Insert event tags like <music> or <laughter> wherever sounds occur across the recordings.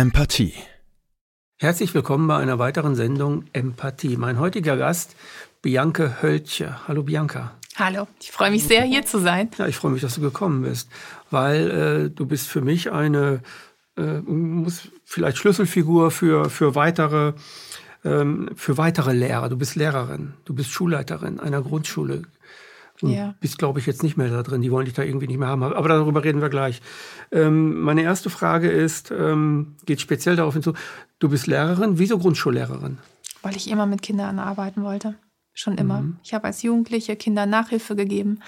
Empathie. Herzlich willkommen bei einer weiteren Sendung Empathie. Mein heutiger Gast, Bianca Höltje. Hallo Bianca. Hallo, ich freue mich sehr, hier zu sein. Ja, ich freue mich, dass du gekommen bist, weil äh, du bist für mich eine äh, muss vielleicht Schlüsselfigur für, für weitere ähm, für weitere Lehrer. Du bist Lehrerin, du bist Schulleiterin einer Grundschule. Du ja. bist, glaube ich, jetzt nicht mehr da drin. Die wollen dich da irgendwie nicht mehr haben. Aber darüber reden wir gleich. Ähm, meine erste Frage ist, ähm, geht speziell darauf hinzu, du bist Lehrerin. Wieso Grundschullehrerin? Weil ich immer mit Kindern arbeiten wollte. Schon immer. Mhm. Ich habe als Jugendliche Kindern Nachhilfe gegeben.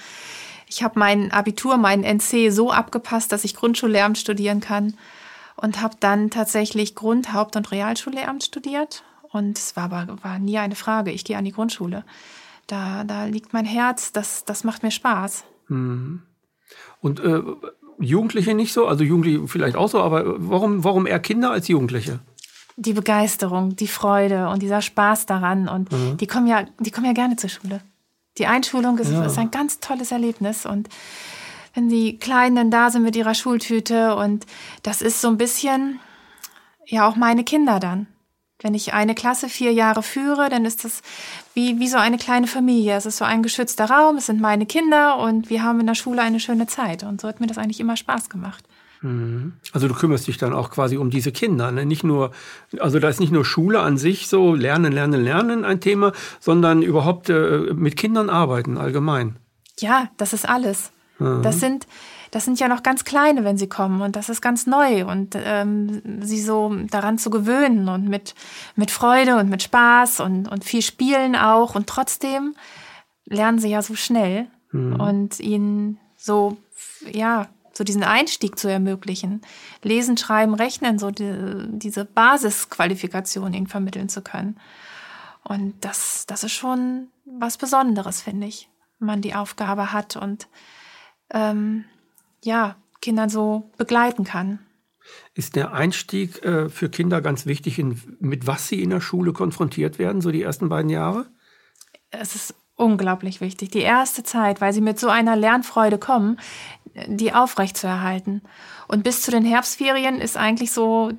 Ich habe mein Abitur, meinen NC so abgepasst, dass ich Grundschullehramt studieren kann. Und habe dann tatsächlich Grund-, Haupt- und Realschullehramt studiert. Und es war aber war nie eine Frage. Ich gehe an die Grundschule da, da liegt mein Herz, das, das macht mir Spaß. Mhm. Und äh, Jugendliche nicht so? Also Jugendliche vielleicht auch so, aber warum, warum eher Kinder als Jugendliche? Die Begeisterung, die Freude und dieser Spaß daran. Und mhm. die kommen ja, die kommen ja gerne zur Schule. Die Einschulung ist, ja. ist ein ganz tolles Erlebnis. Und wenn die Kleinen dann da sind mit ihrer Schultüte und das ist so ein bisschen, ja, auch meine Kinder dann. Wenn ich eine Klasse vier Jahre führe, dann ist das wie, wie so eine kleine Familie. Es ist so ein geschützter Raum, es sind meine Kinder und wir haben in der Schule eine schöne Zeit. Und so hat mir das eigentlich immer Spaß gemacht. Mhm. Also du kümmerst dich dann auch quasi um diese Kinder, ne? Nicht nur, also da ist nicht nur Schule an sich so Lernen, Lernen, Lernen ein Thema, sondern überhaupt äh, mit Kindern arbeiten allgemein. Ja, das ist alles. Mhm. Das sind das sind ja noch ganz kleine, wenn sie kommen und das ist ganz neu und ähm, sie so daran zu gewöhnen und mit, mit Freude und mit Spaß und, und viel Spielen auch und trotzdem lernen sie ja so schnell mhm. und ihnen so, ja, so diesen Einstieg zu ermöglichen, lesen, schreiben, rechnen, so die, diese Basisqualifikation ihnen vermitteln zu können. Und das, das ist schon was Besonderes, finde ich, wenn man die Aufgabe hat und ähm, ja, Kinder so begleiten kann. Ist der Einstieg äh, für Kinder ganz wichtig, in, mit was sie in der Schule konfrontiert werden, so die ersten beiden Jahre? Es ist unglaublich wichtig, die erste Zeit, weil sie mit so einer Lernfreude kommen, die aufrechtzuerhalten. Und bis zu den Herbstferien ist eigentlich so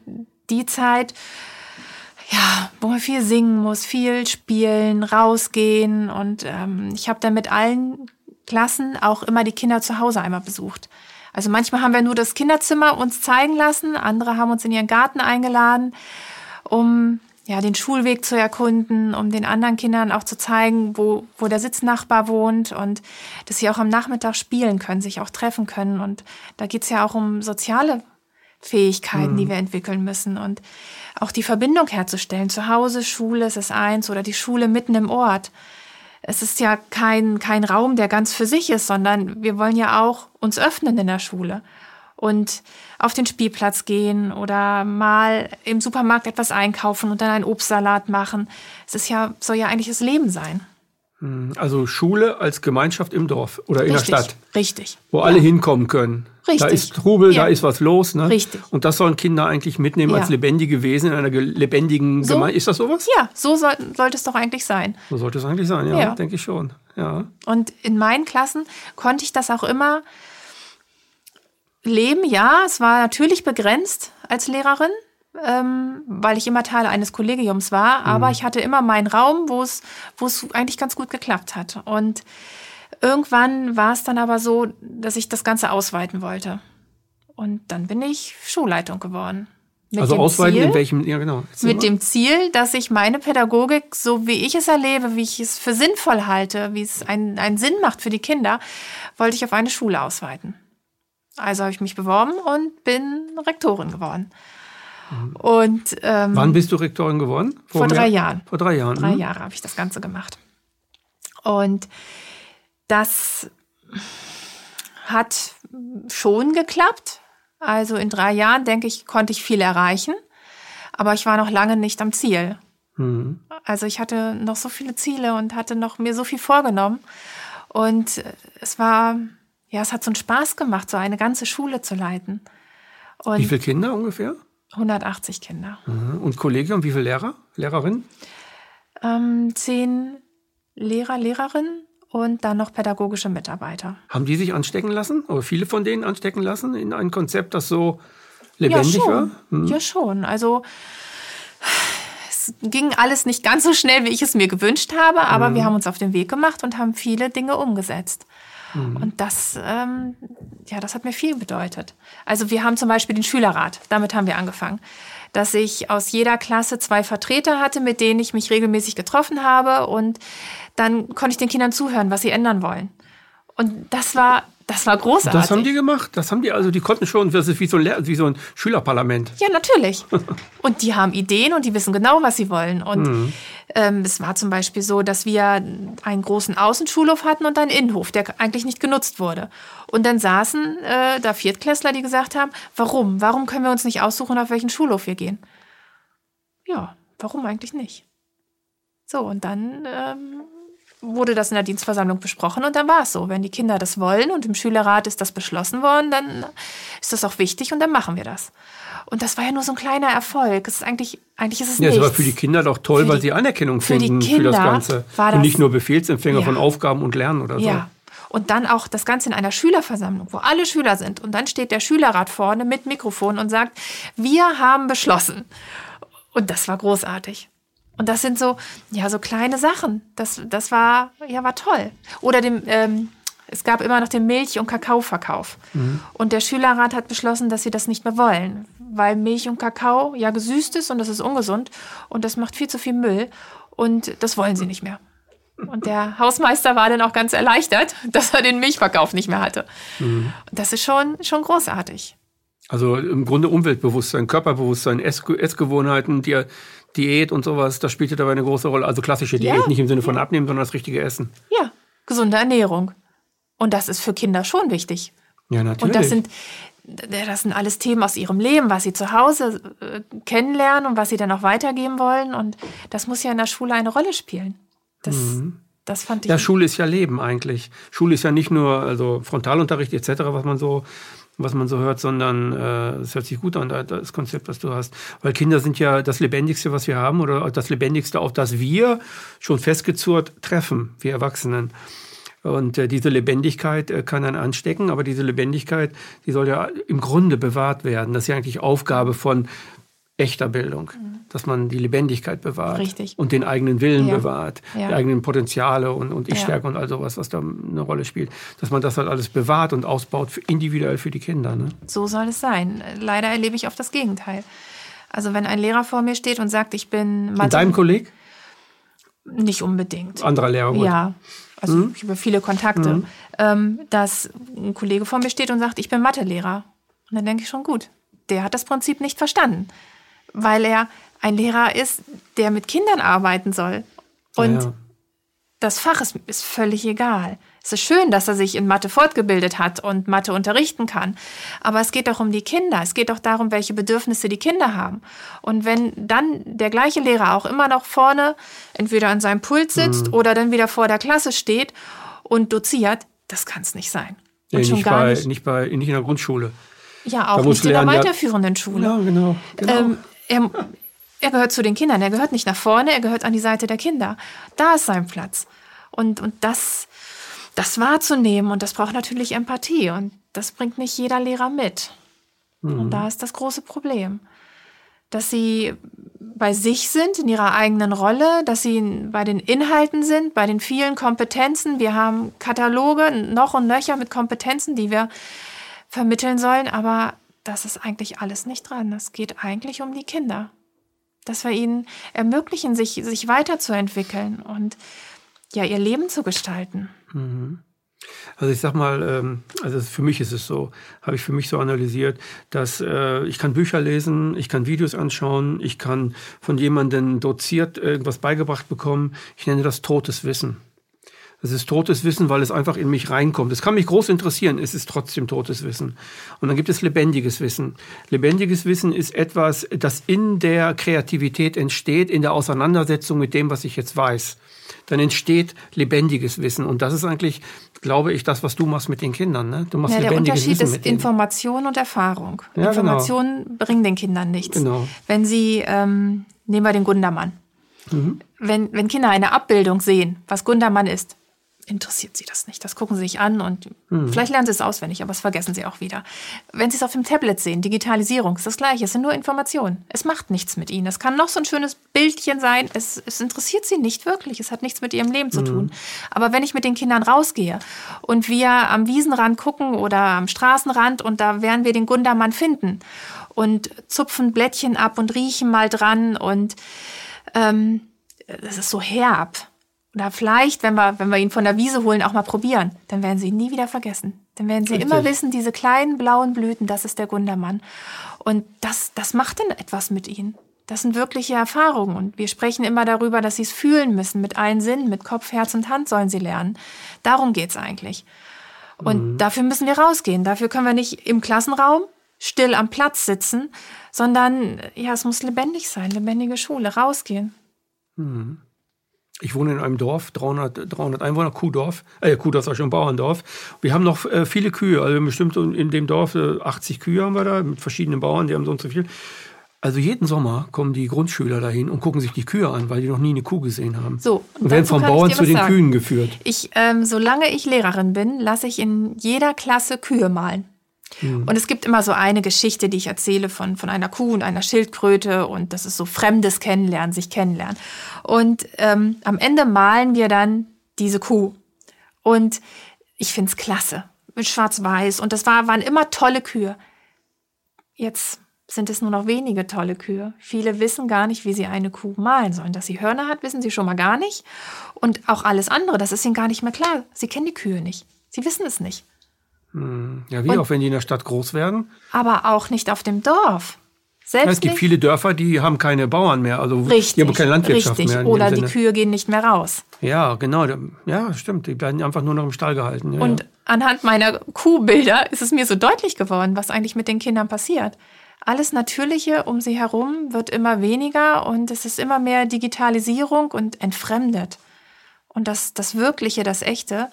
die Zeit, ja, wo man viel singen muss, viel spielen, rausgehen. Und ähm, ich habe dann mit allen Klassen auch immer die Kinder zu Hause einmal besucht. Also manchmal haben wir nur das Kinderzimmer uns zeigen lassen, andere haben uns in ihren Garten eingeladen, um ja, den Schulweg zu erkunden, um den anderen Kindern auch zu zeigen, wo, wo der Sitznachbar wohnt und dass sie auch am Nachmittag spielen können, sich auch treffen können. Und da geht's ja auch um soziale Fähigkeiten, mhm. die wir entwickeln müssen und auch die Verbindung herzustellen. Zu Hause, Schule ist es eins oder die Schule mitten im Ort es ist ja kein, kein Raum, der ganz für sich ist, sondern wir wollen ja auch uns öffnen in der Schule und auf den Spielplatz gehen oder mal im Supermarkt etwas einkaufen und dann einen Obstsalat machen. Es ist ja, soll ja eigentlich das Leben sein. Hm, also Schule als Gemeinschaft im Dorf oder in Richtig, der Stadt. Richtig. Wo ja. alle hinkommen können. Richtig. Da ist Trubel, ja. da ist was los. Ne? Richtig. Und das sollen Kinder eigentlich mitnehmen ja. als lebendige Wesen in einer lebendigen so, Gemeinde. Ist das sowas? Ja, so soll, sollte es doch eigentlich sein. So sollte es eigentlich sein, ja, ja. denke ich schon. Ja. Und in meinen Klassen konnte ich das auch immer leben. Ja, es war natürlich begrenzt als Lehrerin, ähm, weil ich immer Teil eines Kollegiums war. Aber mhm. ich hatte immer meinen Raum, wo es, wo es eigentlich ganz gut geklappt hat. Und Irgendwann war es dann aber so, dass ich das Ganze ausweiten wollte. Und dann bin ich Schulleitung geworden. Mit also ausweiten Ziel, in welchem, ja genau. Mit dem Ziel, dass ich meine Pädagogik, so wie ich es erlebe, wie ich es für sinnvoll halte, wie es einen, einen Sinn macht für die Kinder, wollte ich auf eine Schule ausweiten. Also habe ich mich beworben und bin Rektorin geworden. Mhm. Und ähm, wann bist du Rektorin geworden? Vor, vor drei Jahren. Vor drei Jahren. Drei mhm. Jahre habe ich das Ganze gemacht. Und das hat schon geklappt. Also in drei Jahren, denke ich, konnte ich viel erreichen. Aber ich war noch lange nicht am Ziel. Mhm. Also ich hatte noch so viele Ziele und hatte noch mir so viel vorgenommen. Und es war, ja, es hat so einen Spaß gemacht, so eine ganze Schule zu leiten. Und wie viele Kinder ungefähr? 180 Kinder. Mhm. Und Kollegium, wie viele Lehrer, Lehrerinnen? Ähm, zehn Lehrer, Lehrerinnen und dann noch pädagogische Mitarbeiter. Haben die sich anstecken lassen oder viele von denen anstecken lassen in ein Konzept, das so lebendig ja, schon. war? Hm. Ja, schon. Also es ging alles nicht ganz so schnell, wie ich es mir gewünscht habe, aber mhm. wir haben uns auf den Weg gemacht und haben viele Dinge umgesetzt. Mhm. Und das, ähm, ja, das hat mir viel bedeutet. Also wir haben zum Beispiel den Schülerrat, damit haben wir angefangen, dass ich aus jeder Klasse zwei Vertreter hatte, mit denen ich mich regelmäßig getroffen habe und dann konnte ich den Kindern zuhören, was sie ändern wollen. Und das war das war großartig. Das haben die gemacht? Das haben die, also die konnten schon, das ist wie so ein, wie so ein Schülerparlament. Ja, natürlich. <laughs> und die haben Ideen und die wissen genau, was sie wollen. Und mhm. ähm, es war zum Beispiel so, dass wir einen großen Außenschulhof hatten und einen Innenhof, der eigentlich nicht genutzt wurde. Und dann saßen äh, da Viertklässler, die gesagt haben, warum? Warum können wir uns nicht aussuchen, auf welchen Schulhof wir gehen? Ja, warum eigentlich nicht? So, und dann ähm, wurde das in der Dienstversammlung besprochen und dann war es so. Wenn die Kinder das wollen und im Schülerrat ist das beschlossen worden, dann ist das auch wichtig und dann machen wir das. Und das war ja nur so ein kleiner Erfolg. Es ist eigentlich, eigentlich ist es ja, nichts. Es war für die Kinder doch toll, für weil sie Anerkennung für finden für das Ganze. Das, und nicht nur Befehlsempfänger ja. von Aufgaben und Lernen oder so. Ja. Und dann auch das Ganze in einer Schülerversammlung, wo alle Schüler sind. Und dann steht der Schülerrat vorne mit Mikrofon und sagt, wir haben beschlossen. Und das war großartig. Und das sind so, ja, so kleine Sachen. Das, das war, ja, war toll. Oder dem, ähm, es gab immer noch den Milch- und Kakaoverkauf. Mhm. Und der Schülerrat hat beschlossen, dass sie das nicht mehr wollen, weil Milch und Kakao ja gesüßt ist und das ist ungesund und das macht viel zu viel Müll und das wollen sie nicht mehr. Und der <laughs> Hausmeister war dann auch ganz erleichtert, dass er den Milchverkauf nicht mehr hatte. Mhm. Das ist schon, schon großartig. Also im Grunde Umweltbewusstsein, Körperbewusstsein, Essgewohnheiten, die, Diät und sowas, das spielte dabei eine große Rolle. Also klassische Diät, ja. nicht im Sinne von abnehmen, sondern das richtige Essen. Ja, gesunde Ernährung. Und das ist für Kinder schon wichtig. Ja, natürlich. Und das sind, das sind alles Themen aus ihrem Leben, was sie zu Hause äh, kennenlernen und was sie dann auch weitergeben wollen. Und das muss ja in der Schule eine Rolle spielen. Das, mhm. das fand ich. Ja, Schule ist ja Leben eigentlich. Schule ist ja nicht nur also Frontalunterricht etc., was man so was man so hört, sondern äh, es hört sich gut an, das Konzept, was du hast. Weil Kinder sind ja das Lebendigste, was wir haben, oder das Lebendigste, auf das wir schon festgezurrt treffen, wir Erwachsenen. Und äh, diese Lebendigkeit äh, kann dann anstecken, aber diese Lebendigkeit, die soll ja im Grunde bewahrt werden. Das ist ja eigentlich Aufgabe von echter Bildung, mhm. dass man die Lebendigkeit bewahrt Richtig. und den eigenen Willen ja. bewahrt, ja. die eigenen Potenziale und, und Ich-Stärke ja. und all sowas, was da eine Rolle spielt, dass man das halt alles bewahrt und ausbaut, für, individuell für die Kinder. Ne? So soll es sein. Leider erlebe ich oft das Gegenteil. Also wenn ein Lehrer vor mir steht und sagt, ich bin Mathe... deinem Kolleg? Nicht unbedingt. Anderer Lehrer? Gut. Ja, also mhm. ich habe viele Kontakte, mhm. ähm, dass ein Kollege vor mir steht und sagt, ich bin Mathelehrer. Und dann denke ich schon, gut, der hat das Prinzip nicht verstanden weil er ein Lehrer ist, der mit Kindern arbeiten soll. Und ja. das Fach ist, ist völlig egal. Es ist schön, dass er sich in Mathe fortgebildet hat und Mathe unterrichten kann. Aber es geht doch um die Kinder. Es geht doch darum, welche Bedürfnisse die Kinder haben. Und wenn dann der gleiche Lehrer auch immer noch vorne entweder an seinem Pult sitzt mhm. oder dann wieder vor der Klasse steht und doziert, das kann es nicht sein. Und nee, schon nicht, gar bei, nicht. Nicht, bei, nicht in der Grundschule. Ja, auch nicht in der weiterführenden Schule. Ja, genau. genau. Ähm, er, er gehört zu den Kindern. Er gehört nicht nach vorne, er gehört an die Seite der Kinder. Da ist sein Platz. Und, und das, das wahrzunehmen, und das braucht natürlich Empathie. Und das bringt nicht jeder Lehrer mit. Mhm. Und da ist das große Problem. Dass sie bei sich sind, in ihrer eigenen Rolle, dass sie bei den Inhalten sind, bei den vielen Kompetenzen. Wir haben Kataloge noch und nöcher mit Kompetenzen, die wir vermitteln sollen, aber das ist eigentlich alles nicht dran. Es geht eigentlich um die Kinder. Dass wir ihnen ermöglichen, sich, sich weiterzuentwickeln und ja, ihr Leben zu gestalten. Mhm. Also ich sag mal, ähm, also für mich ist es so, habe ich für mich so analysiert, dass äh, ich kann Bücher lesen, ich kann Videos anschauen, ich kann von jemandem doziert irgendwas beigebracht bekommen. Ich nenne das totes Wissen. Es ist totes Wissen, weil es einfach in mich reinkommt. Es kann mich groß interessieren, es ist trotzdem totes Wissen. Und dann gibt es lebendiges Wissen. Lebendiges Wissen ist etwas, das in der Kreativität entsteht, in der Auseinandersetzung mit dem, was ich jetzt weiß. Dann entsteht lebendiges Wissen. Und das ist eigentlich, glaube ich, das, was du machst mit den Kindern. Ne? Du machst ja, der Unterschied Wissen ist Information und Erfahrung. Ja, Informationen genau. bringen den Kindern nichts. Genau. Wenn sie, ähm, nehmen wir den Gundermann. Mhm. Wenn, wenn Kinder eine Abbildung sehen, was Gundermann ist, interessiert sie das nicht. Das gucken sie sich an und mhm. vielleicht lernen sie es auswendig, aber das vergessen sie auch wieder. Wenn sie es auf dem Tablet sehen, Digitalisierung, ist das Gleiche. Es sind nur Informationen. Es macht nichts mit ihnen. Es kann noch so ein schönes Bildchen sein. Es, es interessiert sie nicht wirklich. Es hat nichts mit ihrem Leben zu mhm. tun. Aber wenn ich mit den Kindern rausgehe und wir am Wiesenrand gucken oder am Straßenrand und da werden wir den Gundermann finden und zupfen Blättchen ab und riechen mal dran und ähm, das ist so herb oder vielleicht, wenn wir, wenn wir ihn von der Wiese holen, auch mal probieren. Dann werden sie ihn nie wieder vergessen. Dann werden sie Richtig. immer wissen, diese kleinen blauen Blüten, das ist der Gundermann. Und das, das macht dann etwas mit ihnen. Das sind wirkliche Erfahrungen. Und wir sprechen immer darüber, dass sie es fühlen müssen. Mit allen Sinnen, mit Kopf, Herz und Hand sollen sie lernen. Darum geht's eigentlich. Und mhm. dafür müssen wir rausgehen. Dafür können wir nicht im Klassenraum still am Platz sitzen, sondern ja, es muss lebendig sein, lebendige Schule, rausgehen. Mhm. Ich wohne in einem Dorf, 300, 300 Einwohner, Kuhdorf, äh, Kuhdorf ist auch schon Bauerndorf. Wir haben noch äh, viele Kühe, also bestimmt in dem Dorf äh, 80 Kühe haben wir da, mit verschiedenen Bauern, die haben so und so viel. Also jeden Sommer kommen die Grundschüler dahin und gucken sich die Kühe an, weil die noch nie eine Kuh gesehen haben. So, und, und werden vom Bauern zu den sagen. Kühen geführt. Ich, ähm, solange ich Lehrerin bin, lasse ich in jeder Klasse Kühe malen. Mhm. Und es gibt immer so eine Geschichte, die ich erzähle von, von einer Kuh und einer Schildkröte und das ist so fremdes Kennenlernen, sich kennenlernen. Und ähm, am Ende malen wir dann diese Kuh. Und ich finde es klasse. Mit Schwarz-Weiß. Und das war, waren immer tolle Kühe. Jetzt sind es nur noch wenige tolle Kühe. Viele wissen gar nicht, wie sie eine Kuh malen sollen. Dass sie Hörner hat, wissen sie schon mal gar nicht. Und auch alles andere, das ist ihnen gar nicht mehr klar. Sie kennen die Kühe nicht. Sie wissen es nicht. Hm. Ja, wie und, auch wenn die in der Stadt groß werden. Aber auch nicht auf dem Dorf. Selbst ja, es gibt nicht. viele Dörfer, die haben keine Bauern mehr, also richtig, die haben keine Landwirtschaft richtig. mehr. Oder die Kühe gehen nicht mehr raus. Ja, genau. Ja, stimmt. Die werden einfach nur noch im Stall gehalten. Ja, und ja. anhand meiner Kuhbilder ist es mir so deutlich geworden, was eigentlich mit den Kindern passiert. Alles Natürliche um sie herum wird immer weniger und es ist immer mehr Digitalisierung und entfremdet. Und das, das Wirkliche, das Echte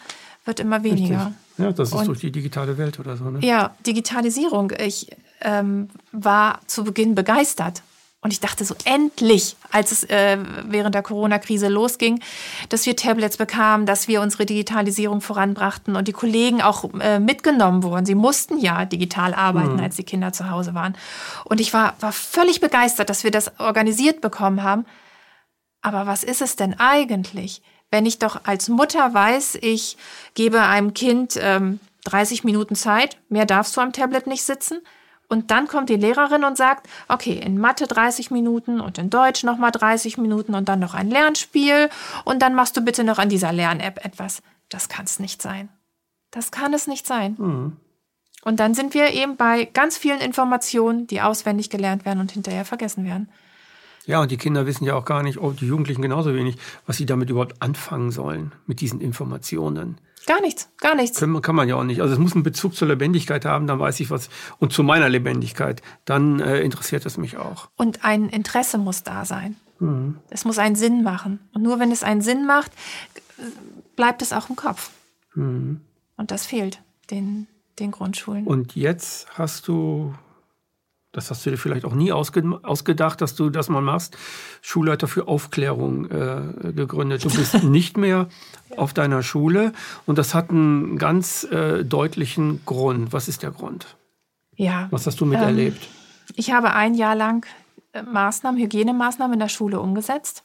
wird immer weniger. Richtig. Ja, das ist und, durch die digitale Welt oder so. Ne? Ja, Digitalisierung. Ich ähm, war zu Beginn begeistert. Und ich dachte so, endlich, als es äh, während der Corona-Krise losging, dass wir Tablets bekamen, dass wir unsere Digitalisierung voranbrachten und die Kollegen auch äh, mitgenommen wurden. Sie mussten ja digital arbeiten, mhm. als die Kinder zu Hause waren. Und ich war, war völlig begeistert, dass wir das organisiert bekommen haben. Aber was ist es denn eigentlich? Wenn ich doch als Mutter weiß, ich gebe einem Kind ähm, 30 Minuten Zeit, mehr darfst du am Tablet nicht sitzen. Und dann kommt die Lehrerin und sagt, okay, in Mathe 30 Minuten und in Deutsch nochmal 30 Minuten und dann noch ein Lernspiel und dann machst du bitte noch an dieser Lern-App etwas. Das kann es nicht sein. Das kann es nicht sein. Mhm. Und dann sind wir eben bei ganz vielen Informationen, die auswendig gelernt werden und hinterher vergessen werden. Ja, und die Kinder wissen ja auch gar nicht, oh, die Jugendlichen genauso wenig, was sie damit überhaupt anfangen sollen, mit diesen Informationen. Gar nichts, gar nichts. Kann, kann man ja auch nicht. Also es muss einen Bezug zur Lebendigkeit haben, dann weiß ich was. Und zu meiner Lebendigkeit, dann äh, interessiert es mich auch. Und ein Interesse muss da sein. Mhm. Es muss einen Sinn machen. Und nur wenn es einen Sinn macht, bleibt es auch im Kopf. Mhm. Und das fehlt den, den Grundschulen. Und jetzt hast du das hast du dir vielleicht auch nie ausge ausgedacht, dass du das mal machst, Schulleiter für Aufklärung äh, gegründet. Du <laughs> bist nicht mehr auf deiner Schule und das hat einen ganz äh, deutlichen Grund. Was ist der Grund? Ja. Was hast du miterlebt? Ähm, ich habe ein Jahr lang äh, Maßnahmen, Hygienemaßnahmen in der Schule umgesetzt.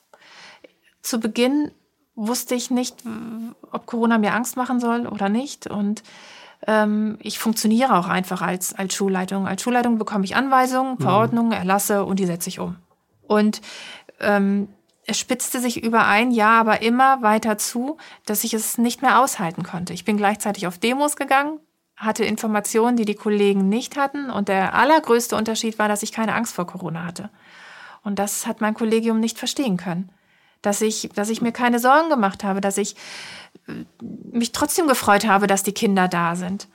Zu Beginn wusste ich nicht, ob Corona mir Angst machen soll oder nicht und ähm, ich funktioniere auch einfach als, als Schulleitung. Als Schulleitung bekomme ich Anweisungen, mhm. Verordnungen, Erlasse und die setze ich um. Und ähm, es spitzte sich über ein Jahr aber immer weiter zu, dass ich es nicht mehr aushalten konnte. Ich bin gleichzeitig auf Demos gegangen, hatte Informationen, die die Kollegen nicht hatten. Und der allergrößte Unterschied war, dass ich keine Angst vor Corona hatte. Und das hat mein Kollegium nicht verstehen können. Dass ich, dass ich mir keine Sorgen gemacht habe, dass ich mich trotzdem gefreut habe, dass die Kinder da sind.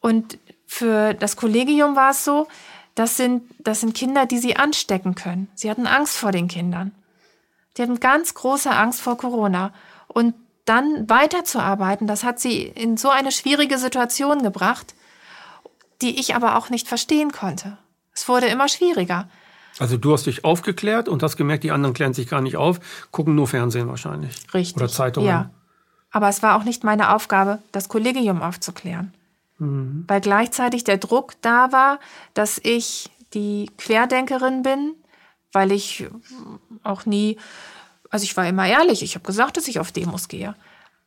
Und für das Kollegium war es so, das sind, das sind Kinder, die sie anstecken können. Sie hatten Angst vor den Kindern. Die hatten ganz große Angst vor Corona. Und dann weiterzuarbeiten, das hat sie in so eine schwierige Situation gebracht, die ich aber auch nicht verstehen konnte. Es wurde immer schwieriger. Also du hast dich aufgeklärt und hast gemerkt, die anderen klären sich gar nicht auf, gucken nur Fernsehen wahrscheinlich. Richtig. Oder Zeitungen. Ja. Aber es war auch nicht meine Aufgabe, das Kollegium aufzuklären. Mhm. Weil gleichzeitig der Druck da war, dass ich die Querdenkerin bin, weil ich auch nie, also ich war immer ehrlich, ich habe gesagt, dass ich auf Demos gehe.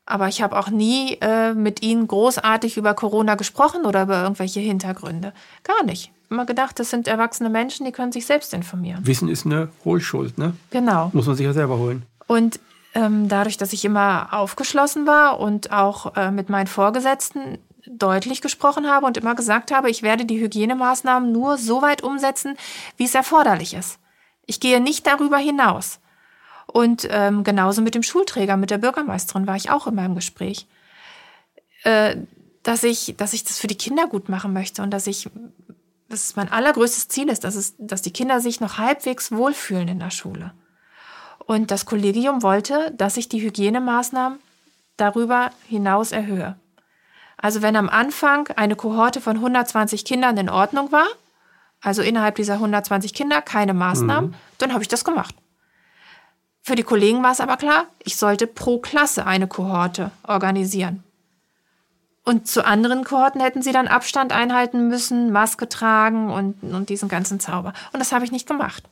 Aber ich habe auch nie äh, mit ihnen großartig über Corona gesprochen oder über irgendwelche Hintergründe. Gar nicht. Immer gedacht, das sind erwachsene Menschen, die können sich selbst informieren. Wissen ist eine Hohlschuld, ne? Genau. Muss man sich ja selber holen. Und ähm, dadurch, dass ich immer aufgeschlossen war und auch äh, mit meinen Vorgesetzten deutlich gesprochen habe und immer gesagt habe, ich werde die Hygienemaßnahmen nur so weit umsetzen, wie es erforderlich ist. Ich gehe nicht darüber hinaus. Und ähm, genauso mit dem Schulträger, mit der Bürgermeisterin war ich auch immer im Gespräch. Äh, dass ich, dass ich das für die Kinder gut machen möchte und dass ich, dass es mein allergrößtes Ziel ist, dass es, dass die Kinder sich noch halbwegs wohlfühlen in der Schule. Und das Kollegium wollte, dass ich die Hygienemaßnahmen darüber hinaus erhöhe. Also wenn am Anfang eine Kohorte von 120 Kindern in Ordnung war, also innerhalb dieser 120 Kinder keine Maßnahmen, mhm. dann habe ich das gemacht. Für die Kollegen war es aber klar, ich sollte pro Klasse eine Kohorte organisieren. Und zu anderen Kohorten hätten sie dann Abstand einhalten müssen, Maske tragen und, und diesen ganzen Zauber. Und das habe ich nicht gemacht.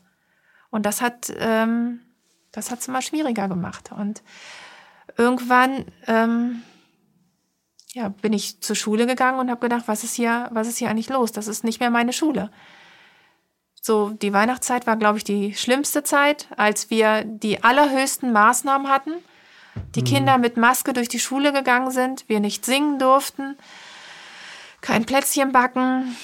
Und das hat ähm, das hat es immer schwieriger gemacht. Und irgendwann ähm, ja, bin ich zur Schule gegangen und habe gedacht, was ist hier, was ist hier eigentlich los? Das ist nicht mehr meine Schule. So, die Weihnachtszeit war, glaube ich, die schlimmste Zeit, als wir die allerhöchsten Maßnahmen hatten. Die mhm. Kinder mit Maske durch die Schule gegangen sind, wir nicht singen durften, kein Plätzchen backen.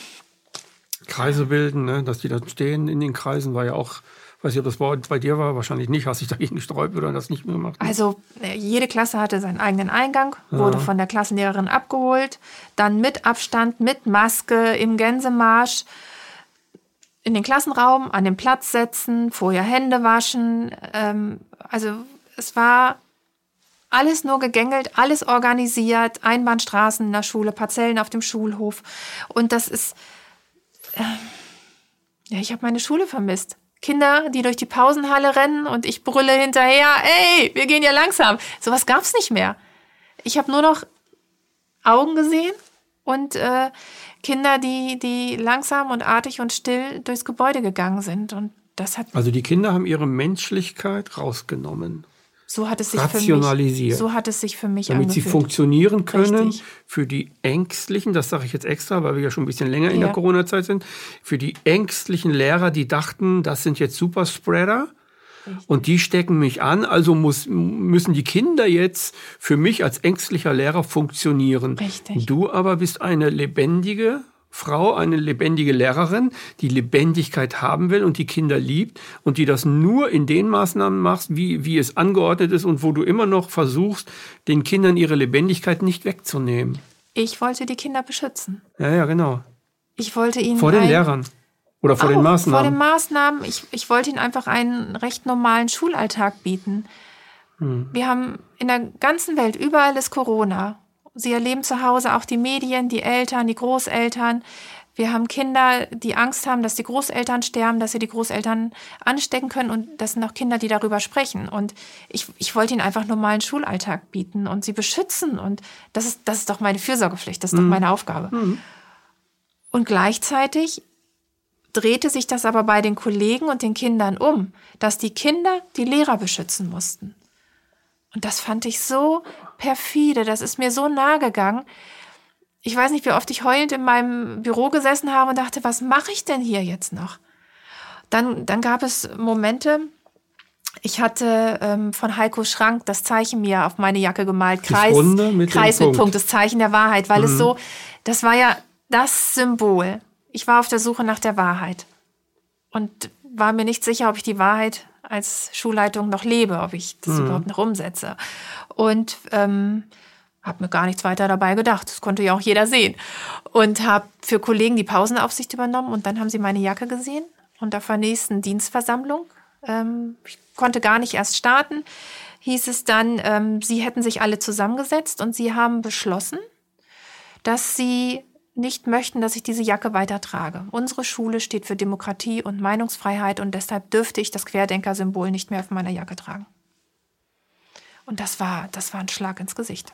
Kreise bilden, ne? dass die da stehen in den Kreisen, war ja auch, weiß ich, ob das bei dir war, wahrscheinlich nicht. Hast dich dagegen gesträubt oder das nicht mehr gemacht? Also äh, jede Klasse hatte seinen eigenen Eingang, wurde ja. von der Klassenlehrerin abgeholt, dann mit Abstand, mit Maske, im Gänsemarsch in den Klassenraum, an den Platz setzen, vorher Hände waschen. Ähm, also es war alles nur gegängelt, alles organisiert, Einbahnstraßen in der Schule, Parzellen auf dem Schulhof. Und das ist, äh, ja, ich habe meine Schule vermisst. Kinder, die durch die Pausenhalle rennen und ich brülle hinterher, ey, wir gehen ja langsam. Sowas gab's nicht mehr. Ich habe nur noch Augen gesehen und äh, Kinder, die, die langsam und artig und still durchs Gebäude gegangen sind. Und das hat. Also die Kinder haben ihre Menschlichkeit rausgenommen. So hat es sich rationalisiert. Für mich, so hat es sich für mich Damit angefühlt. sie funktionieren können Richtig. für die Ängstlichen, das sage ich jetzt extra, weil wir ja schon ein bisschen länger in ja. der Corona-Zeit sind, für die ängstlichen Lehrer, die dachten, das sind jetzt Superspreader und die stecken mich an, also muss, müssen die Kinder jetzt für mich als ängstlicher Lehrer funktionieren. Richtig. Du aber bist eine lebendige Frau, eine lebendige Lehrerin, die Lebendigkeit haben will und die Kinder liebt und die das nur in den Maßnahmen machst, wie, wie es angeordnet ist und wo du immer noch versuchst, den Kindern ihre Lebendigkeit nicht wegzunehmen. Ich wollte die Kinder beschützen. Ja, ja, genau. Ich wollte ihnen. Vor den Lehrern. Oder vor den Maßnahmen? Vor den Maßnahmen. Ich, ich wollte ihnen einfach einen recht normalen Schulalltag bieten. Hm. Wir haben in der ganzen Welt, überall ist Corona. Sie erleben zu Hause auch die Medien, die Eltern, die Großeltern. Wir haben Kinder, die Angst haben, dass die Großeltern sterben, dass sie die Großeltern anstecken können. Und das sind auch Kinder, die darüber sprechen. Und ich, ich wollte ihnen einfach normalen Schulalltag bieten und sie beschützen. Und das ist, das ist doch meine Fürsorgepflicht, das ist mhm. doch meine Aufgabe. Mhm. Und gleichzeitig drehte sich das aber bei den Kollegen und den Kindern um, dass die Kinder die Lehrer beschützen mussten. Und das fand ich so perfide, das ist mir so nahe gegangen. Ich weiß nicht, wie oft ich heulend in meinem Büro gesessen habe und dachte, was mache ich denn hier jetzt noch? Dann, dann gab es Momente, ich hatte ähm, von Heiko Schrank das Zeichen mir auf meine Jacke gemalt, Kreis, mit Kreis mit Punkt. Punkt, das Zeichen der Wahrheit, weil mhm. es so, das war ja das Symbol ich war auf der Suche nach der Wahrheit und war mir nicht sicher, ob ich die Wahrheit als Schulleitung noch lebe, ob ich das mhm. überhaupt noch umsetze. Und ähm, habe mir gar nichts weiter dabei gedacht. Das konnte ja auch jeder sehen. Und habe für Kollegen die Pausenaufsicht übernommen und dann haben sie meine Jacke gesehen und auf der nächsten Dienstversammlung, ähm, ich konnte gar nicht erst starten, hieß es dann, ähm, sie hätten sich alle zusammengesetzt und sie haben beschlossen, dass sie nicht möchten, dass ich diese Jacke weitertrage. Unsere Schule steht für Demokratie und Meinungsfreiheit und deshalb dürfte ich das Querdenker-Symbol nicht mehr auf meiner Jacke tragen. Und das war, das war ein Schlag ins Gesicht.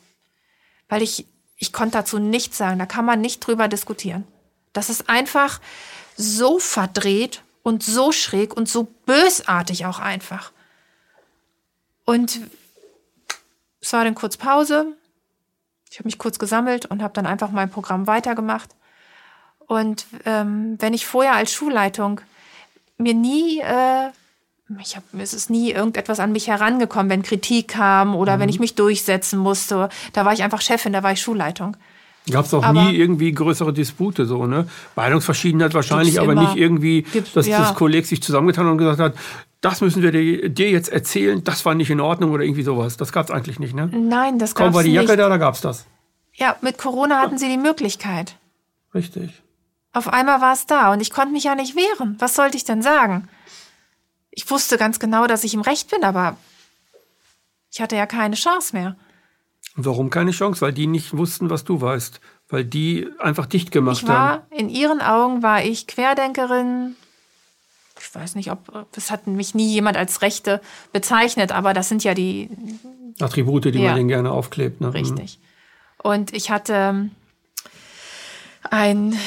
Weil ich, ich konnte dazu nichts sagen. Da kann man nicht drüber diskutieren. Das ist einfach so verdreht und so schräg und so bösartig auch einfach. Und es war dann kurz Pause. Ich habe mich kurz gesammelt und habe dann einfach mein Programm weitergemacht. Und ähm, wenn ich vorher als Schulleitung mir nie, äh, ich hab, es ist nie irgendetwas an mich herangekommen, wenn Kritik kam oder mhm. wenn ich mich durchsetzen musste. Da war ich einfach Chefin, da war ich Schulleitung. Gab es auch aber nie irgendwie größere Dispute, so, ne? Meinungsverschiedenheit wahrscheinlich, aber immer. nicht irgendwie, dass ja. das Kolleg sich zusammengetan hat und gesagt hat, das müssen wir dir, jetzt erzählen, das war nicht in Ordnung oder irgendwie sowas. Das gab es eigentlich nicht, ne? Nein, das gab es nicht. Kaum war die Jacke nicht. da, da gab es das. Ja, mit Corona hatten sie die Möglichkeit. Richtig. Auf einmal war es da und ich konnte mich ja nicht wehren. Was sollte ich denn sagen? Ich wusste ganz genau, dass ich im Recht bin, aber ich hatte ja keine Chance mehr. Warum keine Chance? Weil die nicht wussten, was du weißt. Weil die einfach dicht gemacht ich war, haben. In ihren Augen war ich Querdenkerin. Ich weiß nicht, ob es hat mich nie jemand als Rechte bezeichnet, aber das sind ja die Attribute, die ja, man denen gerne aufklebt. Ne? Richtig. Und ich hatte ein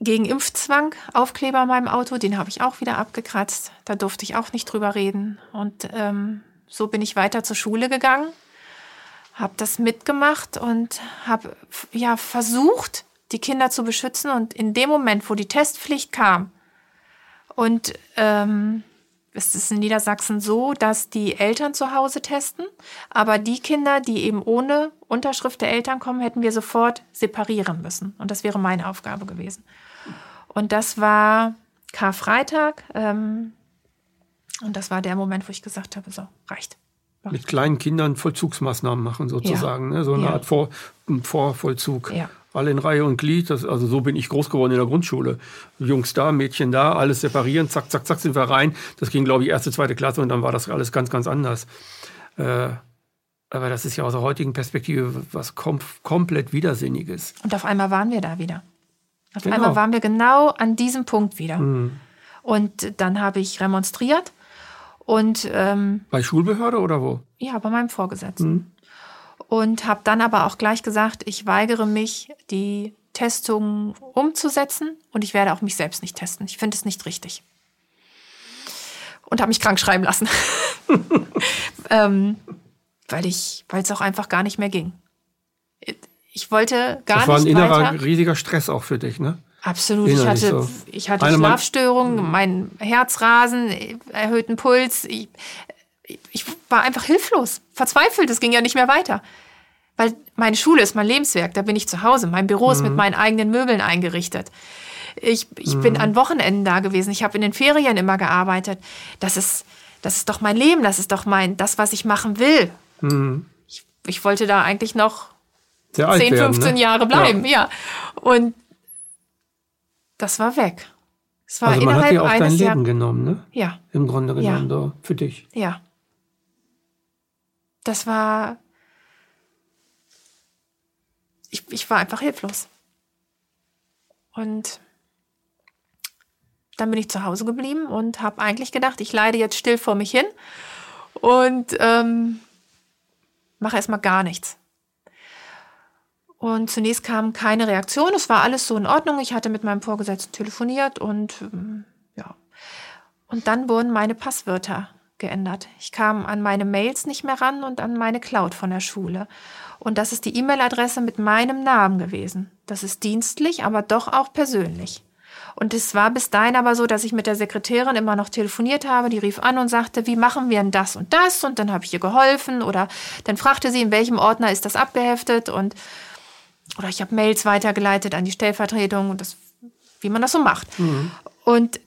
gegen Impfzwang Aufkleber in meinem Auto, den habe ich auch wieder abgekratzt. Da durfte ich auch nicht drüber reden. Und ähm, so bin ich weiter zur Schule gegangen habe das mitgemacht und habe ja versucht, die Kinder zu beschützen. Und in dem Moment, wo die Testpflicht kam, und ähm, es ist in Niedersachsen so, dass die Eltern zu Hause testen, aber die Kinder, die eben ohne Unterschrift der Eltern kommen, hätten wir sofort separieren müssen. Und das wäre meine Aufgabe gewesen. Und das war Karfreitag. Ähm, und das war der Moment, wo ich gesagt habe, so, reicht mit kleinen Kindern Vollzugsmaßnahmen machen, sozusagen. Ja. Ne? So eine ja. Art Vor Vorvollzug. Ja. Alle in Reihe und Glied. Das, also so bin ich groß geworden in der Grundschule. Jungs da, Mädchen da, alles separieren, zack, zack, zack, sind wir rein. Das ging, glaube ich, erste, zweite Klasse und dann war das alles ganz, ganz anders. Äh, aber das ist ja aus der heutigen Perspektive was kom komplett Widersinniges. Und auf einmal waren wir da wieder. Auf genau. einmal waren wir genau an diesem Punkt wieder. Mhm. Und dann habe ich remonstriert und, ähm, bei Schulbehörde oder wo? Ja, bei meinem Vorgesetzten. Mhm. Und habe dann aber auch gleich gesagt, ich weigere mich, die Testungen umzusetzen und ich werde auch mich selbst nicht testen. Ich finde es nicht richtig. Und habe mich krank schreiben lassen. <laughs> ähm, weil ich, weil es auch einfach gar nicht mehr ging. Ich wollte gar nicht. Das war ein innerer weiter. riesiger Stress auch für dich, ne? Absolut. Ich hatte, so. ich hatte Schlafstörungen, mein Herzrasen, erhöhten Puls. Ich, ich war einfach hilflos, verzweifelt. Es ging ja nicht mehr weiter. Weil meine Schule ist mein Lebenswerk, da bin ich zu Hause. Mein Büro ist mit mhm. meinen eigenen Möbeln eingerichtet. Ich, ich mhm. bin an Wochenenden da gewesen. Ich habe in den Ferien immer gearbeitet. Das ist, das ist doch mein Leben. Das ist doch mein, das, was ich machen will. Mhm. Ich, ich wollte da eigentlich noch Sehr 10, werden, 15 ne? Jahre bleiben. Ja. ja. Und das war weg. Es war also man hat dir auch dein Leben Jahr genommen, ne? Ja. Im Grunde genommen, ja. so, für dich. Ja. Das war. Ich, ich war einfach hilflos. Und dann bin ich zu Hause geblieben und habe eigentlich gedacht, ich leide jetzt still vor mich hin und ähm, mache erstmal gar nichts. Und zunächst kam keine Reaktion. Es war alles so in Ordnung. Ich hatte mit meinem Vorgesetzten telefoniert und ähm, ja. Und dann wurden meine Passwörter geändert. Ich kam an meine Mails nicht mehr ran und an meine Cloud von der Schule. Und das ist die E-Mail-Adresse mit meinem Namen gewesen. Das ist dienstlich, aber doch auch persönlich. Und es war bis dahin aber so, dass ich mit der Sekretärin immer noch telefoniert habe. Die rief an und sagte, wie machen wir denn das und das? Und dann habe ich ihr geholfen. Oder dann fragte sie, in welchem Ordner ist das abgeheftet? Und oder ich habe Mails weitergeleitet an die Stellvertretung und das, wie man das so macht. Mhm. Und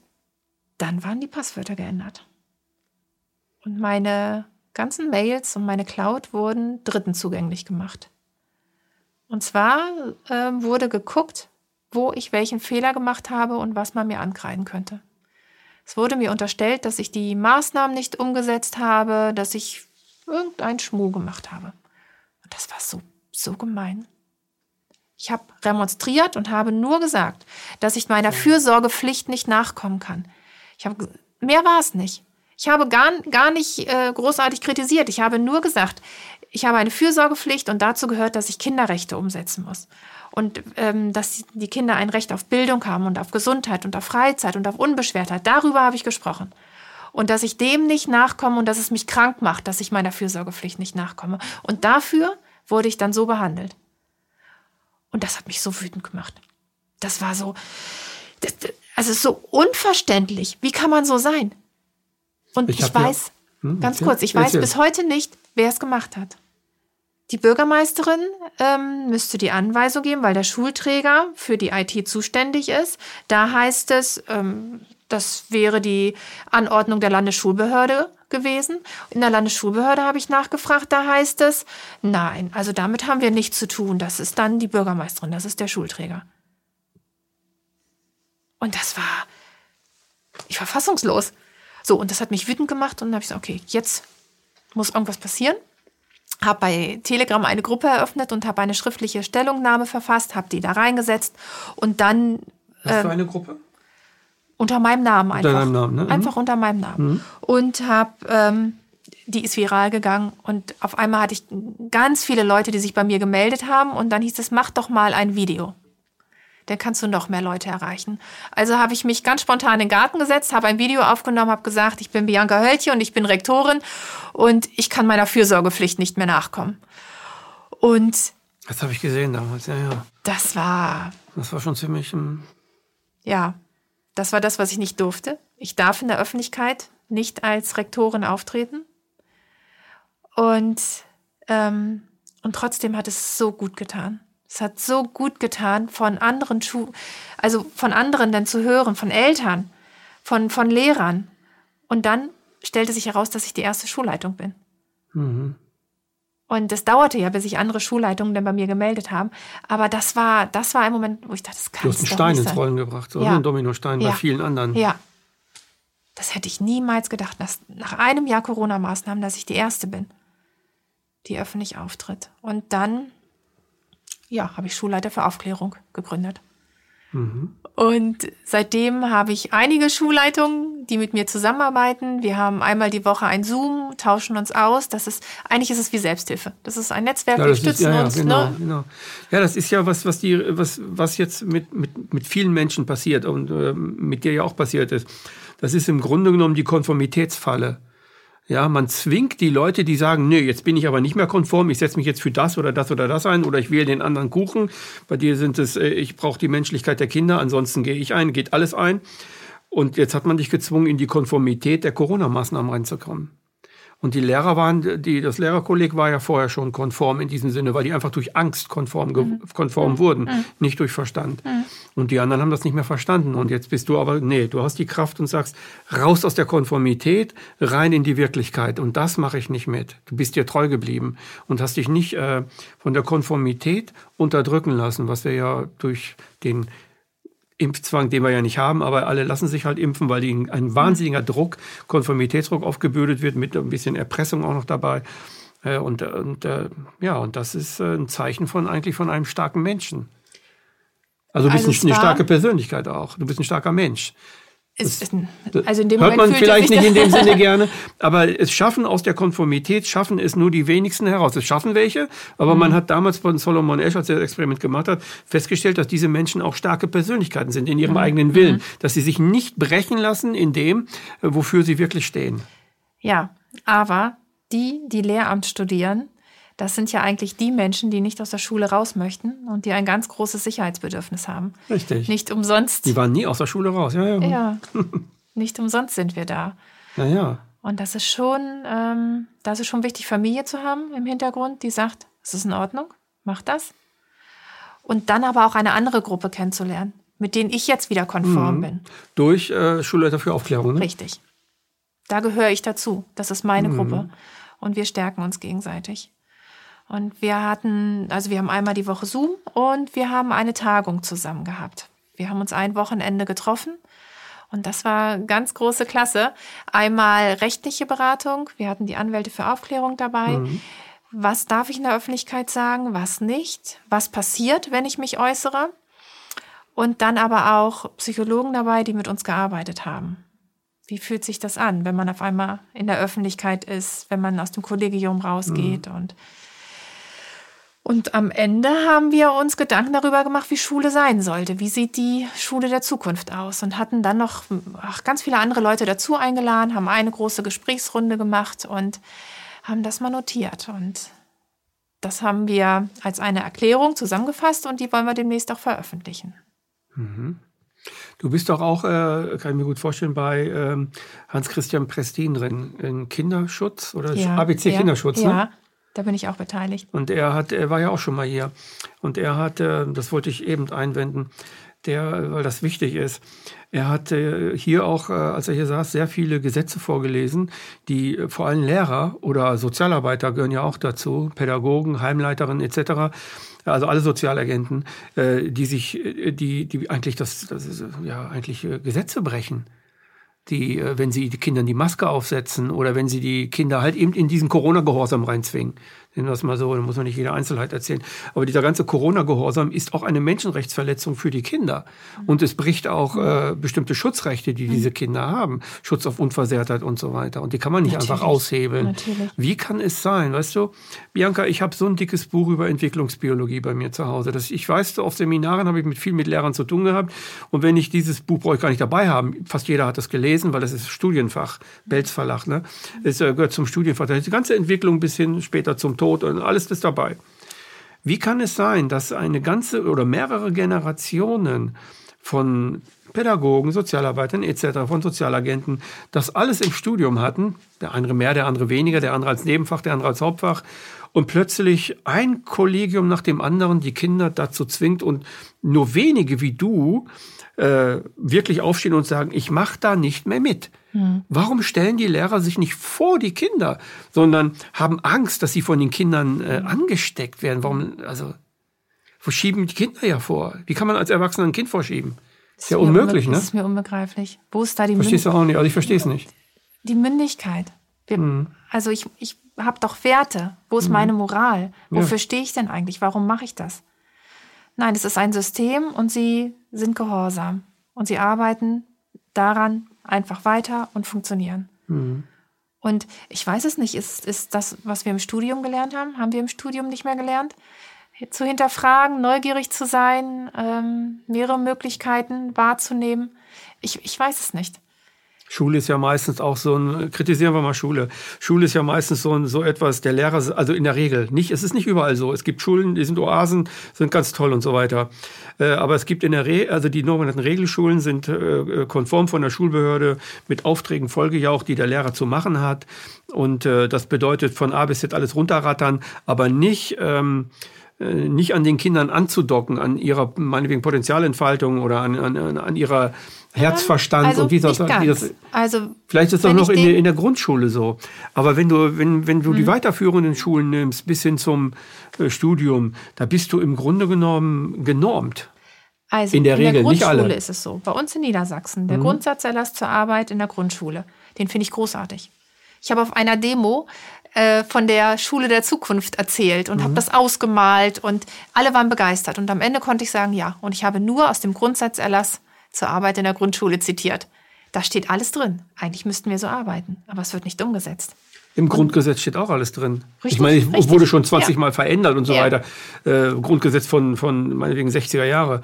dann waren die Passwörter geändert. Und meine ganzen Mails und meine Cloud wurden Dritten zugänglich gemacht. Und zwar äh, wurde geguckt, wo ich welchen Fehler gemacht habe und was man mir ankreiden könnte. Es wurde mir unterstellt, dass ich die Maßnahmen nicht umgesetzt habe, dass ich irgendeinen Schmuh gemacht habe. Und das war so, so gemein. Ich habe remonstriert und habe nur gesagt, dass ich meiner Fürsorgepflicht nicht nachkommen kann. Ich habe mehr war es nicht. Ich habe gar, gar nicht äh, großartig kritisiert. Ich habe nur gesagt, ich habe eine Fürsorgepflicht und dazu gehört, dass ich Kinderrechte umsetzen muss. Und ähm, dass die Kinder ein Recht auf Bildung haben und auf Gesundheit und auf Freizeit und auf Unbeschwertheit. Darüber habe ich gesprochen. Und dass ich dem nicht nachkomme und dass es mich krank macht, dass ich meiner Fürsorgepflicht nicht nachkomme. Und dafür wurde ich dann so behandelt. Und das hat mich so wütend gemacht. Das war so, das, also so unverständlich. Wie kann man so sein? Und ich, ich weiß, ja, hm, ganz kurz, ich weiß bis heute nicht, wer es gemacht hat. Die Bürgermeisterin ähm, müsste die Anweisung geben, weil der Schulträger für die IT zuständig ist. Da heißt es, ähm, das wäre die Anordnung der Landesschulbehörde gewesen. In der Landesschulbehörde habe ich nachgefragt, da heißt es, nein, also damit haben wir nichts zu tun. Das ist dann die Bürgermeisterin, das ist der Schulträger. Und das war, ich war fassungslos. So, und das hat mich wütend gemacht und dann habe ich gesagt, okay, jetzt muss irgendwas passieren habe bei Telegram eine Gruppe eröffnet und habe eine schriftliche Stellungnahme verfasst, habe die da reingesetzt und dann. Was für ähm, eine Gruppe? Unter meinem Namen einfach. Unter deinem Namen, ne? Einfach unter meinem Namen. Mhm. Und habe, ähm, die ist viral gegangen und auf einmal hatte ich ganz viele Leute, die sich bei mir gemeldet haben und dann hieß es, mach doch mal ein Video dann kannst du noch mehr Leute erreichen. Also habe ich mich ganz spontan in den Garten gesetzt, habe ein Video aufgenommen, habe gesagt, ich bin Bianca Höltje und ich bin Rektorin und ich kann meiner Fürsorgepflicht nicht mehr nachkommen. Und das habe ich gesehen damals, ja, ja. Das war. Das war schon ziemlich. Ähm ja, das war das, was ich nicht durfte. Ich darf in der Öffentlichkeit nicht als Rektorin auftreten. Und, ähm, und trotzdem hat es so gut getan. Es hat so gut getan, von anderen also von anderen dann zu hören, von Eltern, von, von Lehrern. Und dann stellte sich heraus, dass ich die erste Schulleitung bin. Mhm. Und das dauerte ja, bis sich andere Schulleitungen dann bei mir gemeldet haben. Aber das war, das war ein Moment, wo ich dachte, das kann Du hast einen Stein ins Rollen gebracht, so ja. ein Dominostein ja. bei vielen anderen. Ja. Das hätte ich niemals gedacht, dass nach einem Jahr Corona-Maßnahmen, dass ich die Erste bin, die öffentlich auftritt. Und dann ja, habe ich Schulleiter für Aufklärung gegründet. Mhm. Und seitdem habe ich einige Schulleitungen, die mit mir zusammenarbeiten. Wir haben einmal die Woche ein Zoom, tauschen uns aus. Das ist eigentlich ist es wie Selbsthilfe. Das ist ein Netzwerk, ja, wir stützen ist, ja, ja, uns. Genau, ne? genau. Ja, das ist ja was, was die, was, was jetzt mit, mit, mit vielen Menschen passiert und äh, mit dir ja auch passiert ist. Das ist im Grunde genommen die Konformitätsfalle. Ja, man zwingt die Leute, die sagen, nee, jetzt bin ich aber nicht mehr konform, ich setze mich jetzt für das oder das oder das ein oder ich wähle den anderen Kuchen. Bei dir sind es, äh, ich brauche die Menschlichkeit der Kinder, ansonsten gehe ich ein, geht alles ein. Und jetzt hat man dich gezwungen, in die Konformität der Corona-Maßnahmen reinzukommen. Und die Lehrer waren, die, das Lehrerkolleg war ja vorher schon konform in diesem Sinne, weil die einfach durch Angst konform, mhm. konform mhm. wurden, mhm. nicht durch Verstand. Mhm. Und die anderen haben das nicht mehr verstanden. Und jetzt bist du aber, nee, du hast die Kraft und sagst, raus aus der Konformität, rein in die Wirklichkeit. Und das mache ich nicht mit. Du bist dir treu geblieben und hast dich nicht äh, von der Konformität unterdrücken lassen, was wir ja durch den Impfzwang, den wir ja nicht haben, aber alle lassen sich halt impfen, weil ihnen ein wahnsinniger Druck, Konformitätsdruck aufgebürdet wird, mit ein bisschen Erpressung auch noch dabei. Äh, und, und äh, ja, und das ist äh, ein Zeichen von eigentlich von einem starken Menschen. Also du bist also eine starke Persönlichkeit auch. Du bist ein starker Mensch. Das, also in dem hört Moment man vielleicht nicht in dem Sinne <laughs> gerne, aber es schaffen aus der Konformität, schaffen es nur die wenigsten heraus. Es schaffen welche, aber mhm. man hat damals von Solomon Esch, als er das Experiment gemacht hat, festgestellt, dass diese Menschen auch starke Persönlichkeiten sind in ihrem mhm. eigenen Willen, mhm. dass sie sich nicht brechen lassen in dem, äh, wofür sie wirklich stehen. Ja, aber die, die Lehramt studieren, das sind ja eigentlich die Menschen, die nicht aus der Schule raus möchten und die ein ganz großes Sicherheitsbedürfnis haben. Richtig. Nicht umsonst. Die waren nie aus der Schule raus, ja, ja. Ja. <laughs> nicht umsonst sind wir da. Ja, ja. Und das ist schon, ähm, das ist schon wichtig, Familie zu haben im Hintergrund, die sagt, es ist in Ordnung, mach das. Und dann aber auch eine andere Gruppe kennenzulernen, mit denen ich jetzt wieder konform mhm. bin. Durch äh, Schulleiter für Aufklärung, ne? Richtig. Da gehöre ich dazu. Das ist meine mhm. Gruppe. Und wir stärken uns gegenseitig. Und wir hatten, also wir haben einmal die Woche Zoom und wir haben eine Tagung zusammen gehabt. Wir haben uns ein Wochenende getroffen und das war ganz große Klasse. Einmal rechtliche Beratung, wir hatten die Anwälte für Aufklärung dabei. Mhm. Was darf ich in der Öffentlichkeit sagen, was nicht? Was passiert, wenn ich mich äußere? Und dann aber auch Psychologen dabei, die mit uns gearbeitet haben. Wie fühlt sich das an, wenn man auf einmal in der Öffentlichkeit ist, wenn man aus dem Kollegium rausgeht mhm. und und am Ende haben wir uns Gedanken darüber gemacht, wie Schule sein sollte. Wie sieht die Schule der Zukunft aus? Und hatten dann noch ach, ganz viele andere Leute dazu eingeladen, haben eine große Gesprächsrunde gemacht und haben das mal notiert. Und das haben wir als eine Erklärung zusammengefasst und die wollen wir demnächst auch veröffentlichen. Mhm. Du bist doch auch, äh, kann ich mir gut vorstellen, bei ähm, Hans-Christian Prestin drin, in Kinderschutz oder ja, ABC ja, Kinderschutz, ne? Ja, da bin ich auch beteiligt. Und er hat, er war ja auch schon mal hier. Und er hat, äh, das wollte ich eben einwenden, der, weil das wichtig ist, er hat äh, hier auch, äh, als er hier saß, sehr viele Gesetze vorgelesen, die vor allem Lehrer oder Sozialarbeiter gehören ja auch dazu, Pädagogen, Heimleiterinnen etc., also alle Sozialagenten, die sich, die, die eigentlich das, das ist, ja eigentlich Gesetze brechen die, äh, wenn sie die Kindern die Maske aufsetzen oder wenn sie die Kinder halt eben in diesen Corona-Gehorsam reinzwingen. Nennen wir das mal so, da muss man nicht jede Einzelheit erzählen. Aber dieser ganze Corona-Gehorsam ist auch eine Menschenrechtsverletzung für die Kinder. Und es bricht auch äh, bestimmte Schutzrechte, die diese Kinder haben. Schutz auf Unversehrtheit und so weiter. Und die kann man nicht Natürlich. einfach aushebeln. Natürlich. Wie kann es sein? Weißt du, Bianca, ich habe so ein dickes Buch über Entwicklungsbiologie bei mir zu Hause. Das, ich weiß, auf Seminaren habe ich mit viel mit Lehrern zu tun gehabt. Und wenn ich dieses Buch brauche ich gar nicht dabei haben. Fast jeder hat das gelesen, weil das ist Studienfach, Belz Verlag. Ne? Es äh, gehört zum Studienfach. Da ist die ganze Entwicklung bis hin später zum Und alles ist dabei. Wie kann es sein, dass eine ganze oder mehrere Generationen von Pädagogen, Sozialarbeitern etc., von Sozialagenten, das alles im Studium hatten, der eine mehr, der andere weniger, der andere als Nebenfach, der andere als Hauptfach, und plötzlich ein Kollegium nach dem anderen die Kinder dazu zwingt und nur wenige wie du äh, wirklich aufstehen und sagen, ich mache da nicht mehr mit. Hm. Warum stellen die Lehrer sich nicht vor die Kinder, sondern haben Angst, dass sie von den Kindern äh, angesteckt werden? Warum, also, verschieben die Kinder ja vor. Wie kann man als Erwachsener ein Kind vorschieben? Das ist ja unmöglich, ne? Das ist mir unbegreiflich. Wo ist da die Verstehst du auch nicht? Also ich verstehe es nicht. Die Mündigkeit. Wir, hm. Also ich, ich habe doch Werte. Wo ist hm. meine Moral? Wofür ja. stehe ich denn eigentlich? Warum mache ich das? Nein, es ist ein System und sie sind gehorsam. Und sie arbeiten daran, einfach weiter und funktionieren. Mhm. Und ich weiß es nicht, ist, ist das, was wir im Studium gelernt haben, haben wir im Studium nicht mehr gelernt? Zu hinterfragen, neugierig zu sein, ähm, mehrere Möglichkeiten wahrzunehmen. Ich, ich weiß es nicht. Schule ist ja meistens auch so ein, kritisieren wir mal Schule. Schule ist ja meistens so, ein, so etwas, der Lehrer, also in der Regel nicht, es ist nicht überall so. Es gibt Schulen, die sind Oasen, sind ganz toll und so weiter. Äh, aber es gibt in der Regel, also die sogenannten Regelschulen sind äh, konform von der Schulbehörde mit Aufträgen folgejaucht, die der Lehrer zu machen hat. Und äh, das bedeutet von A bis Z alles runterrattern, aber nicht, ähm, äh, nicht an den Kindern anzudocken, an ihrer meinetwegen Potenzialentfaltung oder an, an, an ihrer Herzverstand also und wie das, wie das also vielleicht ist das noch in der, in der Grundschule so. Aber wenn du wenn wenn du mhm. die weiterführenden Schulen nimmst bis hin zum äh, Studium, da bist du im Grunde genommen genormt. Also in der in Regel der Grundschule ist es so. Bei uns in Niedersachsen der mhm. Grundsatzerlass zur Arbeit in der Grundschule, den finde ich großartig. Ich habe auf einer Demo äh, von der Schule der Zukunft erzählt und mhm. habe das ausgemalt und alle waren begeistert und am Ende konnte ich sagen ja und ich habe nur aus dem Grundsatzerlass zur Arbeit in der Grundschule zitiert. Da steht alles drin. Eigentlich müssten wir so arbeiten, aber es wird nicht umgesetzt. Im Grundgesetz steht auch alles drin. Richtig, ich meine, es richtig. wurde schon 20 ja. Mal verändert und so ja. weiter. Äh, Grundgesetz von, von meinetwegen 60er Jahre.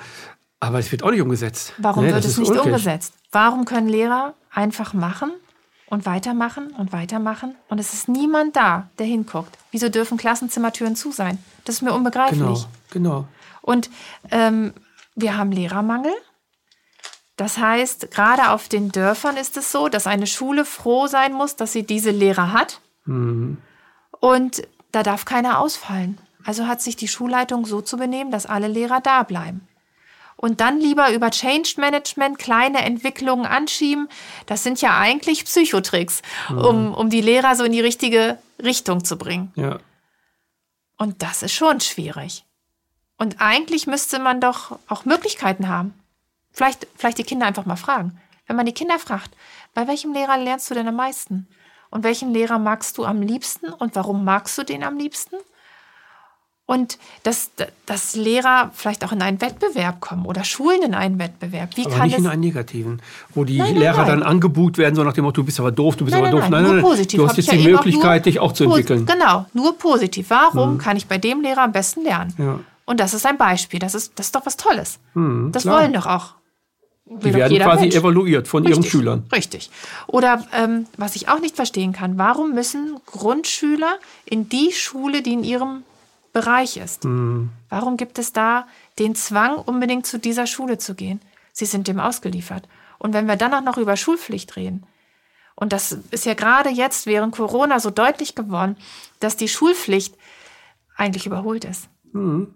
Aber es wird auch nicht umgesetzt. Warum nee, wird es nicht ulkig. umgesetzt? Warum können Lehrer einfach machen und weitermachen und weitermachen und es ist niemand da, der hinguckt? Wieso dürfen Klassenzimmertüren zu sein? Das ist mir unbegreiflich. Genau, genau. Und ähm, wir haben Lehrermangel. Das heißt, gerade auf den Dörfern ist es so, dass eine Schule froh sein muss, dass sie diese Lehrer hat. Mhm. Und da darf keiner ausfallen. Also hat sich die Schulleitung so zu benehmen, dass alle Lehrer da bleiben. Und dann lieber über Change Management kleine Entwicklungen anschieben. Das sind ja eigentlich Psychotricks, mhm. um, um die Lehrer so in die richtige Richtung zu bringen. Ja. Und das ist schon schwierig. Und eigentlich müsste man doch auch Möglichkeiten haben. Vielleicht, vielleicht die Kinder einfach mal fragen. Wenn man die Kinder fragt, bei welchem Lehrer lernst du denn am meisten? Und welchen Lehrer magst du am liebsten und warum magst du den am liebsten? Und dass, dass Lehrer vielleicht auch in einen Wettbewerb kommen oder Schulen in einen Wettbewerb. Wie aber nicht in einen negativen, wo die nein, nein, Lehrer nein. dann angebuht werden, so nach dem Motto, du bist aber doof, du bist aber doof. Nein, nein, nein, positiv. Du hast jetzt die Möglichkeit, dich auch zu entwickeln. Genau, nur positiv. Warum mhm. kann ich bei dem Lehrer am besten lernen? Ja. Und das ist ein Beispiel. Das ist, das ist doch was Tolles. Mhm, das klar. wollen doch auch die werden quasi Mensch. evaluiert von Richtig, ihren Schülern. Richtig. Oder ähm, was ich auch nicht verstehen kann, warum müssen Grundschüler in die Schule, die in ihrem Bereich ist. Mhm. Warum gibt es da den Zwang, unbedingt zu dieser Schule zu gehen? Sie sind dem ausgeliefert. Und wenn wir dann auch noch über Schulpflicht reden, und das ist ja gerade jetzt während Corona so deutlich geworden, dass die Schulpflicht eigentlich überholt ist. Mhm.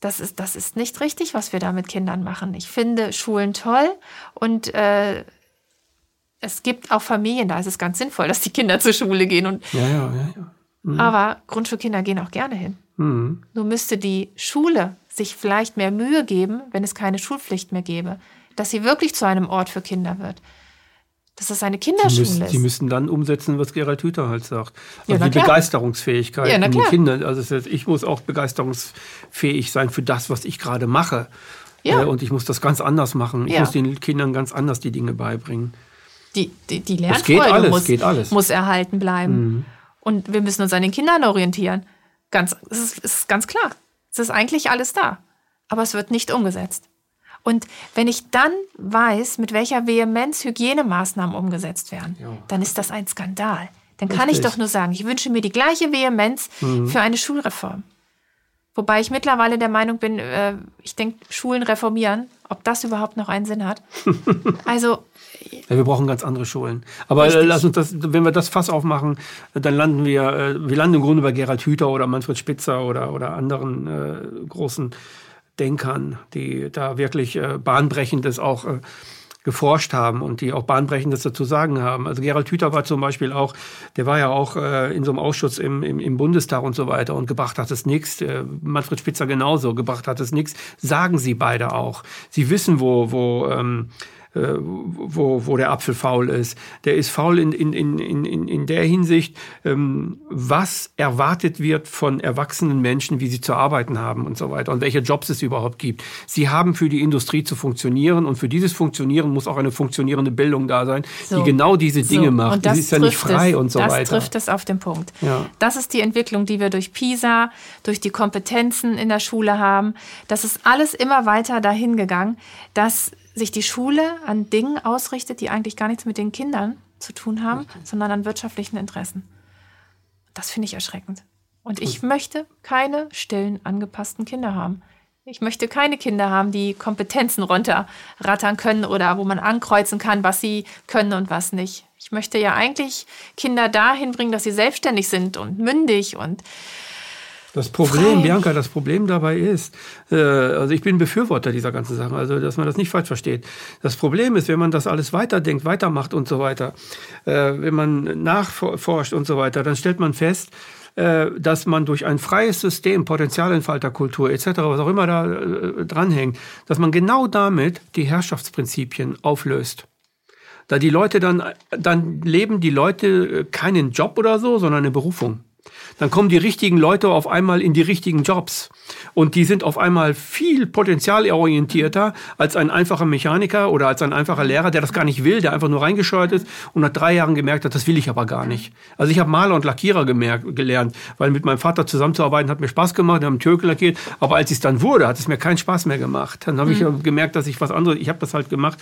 Das ist, das ist nicht richtig, was wir da mit Kindern machen. Ich finde Schulen toll und äh, es gibt auch Familien, da ist es ganz sinnvoll, dass die Kinder zur Schule gehen. Und, ja, ja, ja, ja. Mhm. Aber Grundschulkinder gehen auch gerne hin. Mhm. Nur müsste die Schule sich vielleicht mehr Mühe geben, wenn es keine Schulpflicht mehr gäbe, dass sie wirklich zu einem Ort für Kinder wird. Dass es eine Kinderschule müssen, ist. Sie müssen dann umsetzen, was Gerald Hüther halt sagt. Also ja, die Begeisterungsfähigkeit ja, in den Kindern. Also ich muss auch begeisterungsfähig sein für das, was ich gerade mache. Ja. Äh, und ich muss das ganz anders machen. Ich ja. muss den Kindern ganz anders die Dinge beibringen. Die, die, die Lernfreude muss, muss, erhalten bleiben. Mhm. Und wir müssen uns an den Kindern orientieren. Ganz, es ist, ist ganz klar. Es ist eigentlich alles da. Aber es wird nicht umgesetzt. Und wenn ich dann weiß, mit welcher Vehemenz Hygienemaßnahmen umgesetzt werden, ja. dann ist das ein Skandal. Dann kann Richtig. ich doch nur sagen, ich wünsche mir die gleiche Vehemenz mhm. für eine Schulreform. Wobei ich mittlerweile der Meinung bin, äh, ich denke, Schulen reformieren, ob das überhaupt noch einen Sinn hat. <laughs> Also ja, wir brauchen ganz andere Schulen. Aber äh, lass uns das, wenn wir das Fass aufmachen, dann landen wir, äh, wir landen im Grunde bei Gerald Hüther oder Manfred Spitzer oder, oder anderen äh, großen Denkern, die da wirklich äh, Bahnbrechendes auch äh, geforscht haben und die auch Bahnbrechendes dazu sagen haben. Also Gerald Hüther war zum Beispiel auch, der war ja auch äh, in so einem Ausschuss im, im, im Bundestag und so weiter und gebracht hat es nichts. Äh, Manfred Spitzer genauso, gebracht hat es nichts. Sagen sie beide auch. Sie wissen, wo, wo ähm, äh, wo, wo der Apfel faul ist. Der ist faul in, in, in, in, in der Hinsicht, ähm, was erwartet wird von erwachsenen Menschen, wie sie zu arbeiten haben und so weiter und welche Jobs es überhaupt gibt. Sie haben für die Industrie zu funktionieren und für dieses Funktionieren muss auch eine funktionierende Bildung da sein, so. die genau diese Dinge so. macht. Und das ist ja nicht frei es, und so das weiter. Das trifft es auf den Punkt. Ja. Das ist die Entwicklung, die wir durch PISA, durch die Kompetenzen in der Schule haben. Das ist alles immer weiter dahin gegangen, dass sich die Schule an Dingen ausrichtet, die eigentlich gar nichts mit den Kindern zu tun haben, Richtig. sondern an wirtschaftlichen Interessen. Das finde ich erschreckend. Und ich möchte keine stillen, angepassten Kinder haben. Ich möchte keine Kinder haben, die Kompetenzen runterrattern können oder wo man ankreuzen kann, was sie können und was nicht. Ich möchte ja eigentlich Kinder dahin bringen, dass sie selbstständig sind und mündig und das Problem, Frei. Bianca, das Problem dabei ist, äh, also ich bin Befürworter dieser ganzen Sache, also dass man das nicht falsch versteht. Das Problem ist, wenn man das alles weiterdenkt, weitermacht und so weiter, äh, wenn man nachforscht und so weiter, dann stellt man fest, äh, dass man durch ein freies System, Potenzialentfalterkultur etc., was auch immer da äh, dranhängt, dass man genau damit die Herrschaftsprinzipien auflöst. Da die Leute dann, dann leben die Leute keinen Job oder so, sondern eine Berufung dann kommen die richtigen Leute auf einmal in die richtigen Jobs. Und die sind auf einmal viel potenzialorientierter als ein einfacher Mechaniker oder als ein einfacher Lehrer, der das gar nicht will, der einfach nur reingescheuert ist und nach drei Jahren gemerkt hat, das will ich aber gar nicht. Also ich habe Maler und Lackierer gemerkt, gelernt, weil mit meinem Vater zusammenzuarbeiten hat mir Spaß gemacht, wir haben Türke lackiert, aber als es dann wurde, hat es mir keinen Spaß mehr gemacht. Dann habe mhm. ich gemerkt, dass ich was anderes, ich habe das halt gemacht,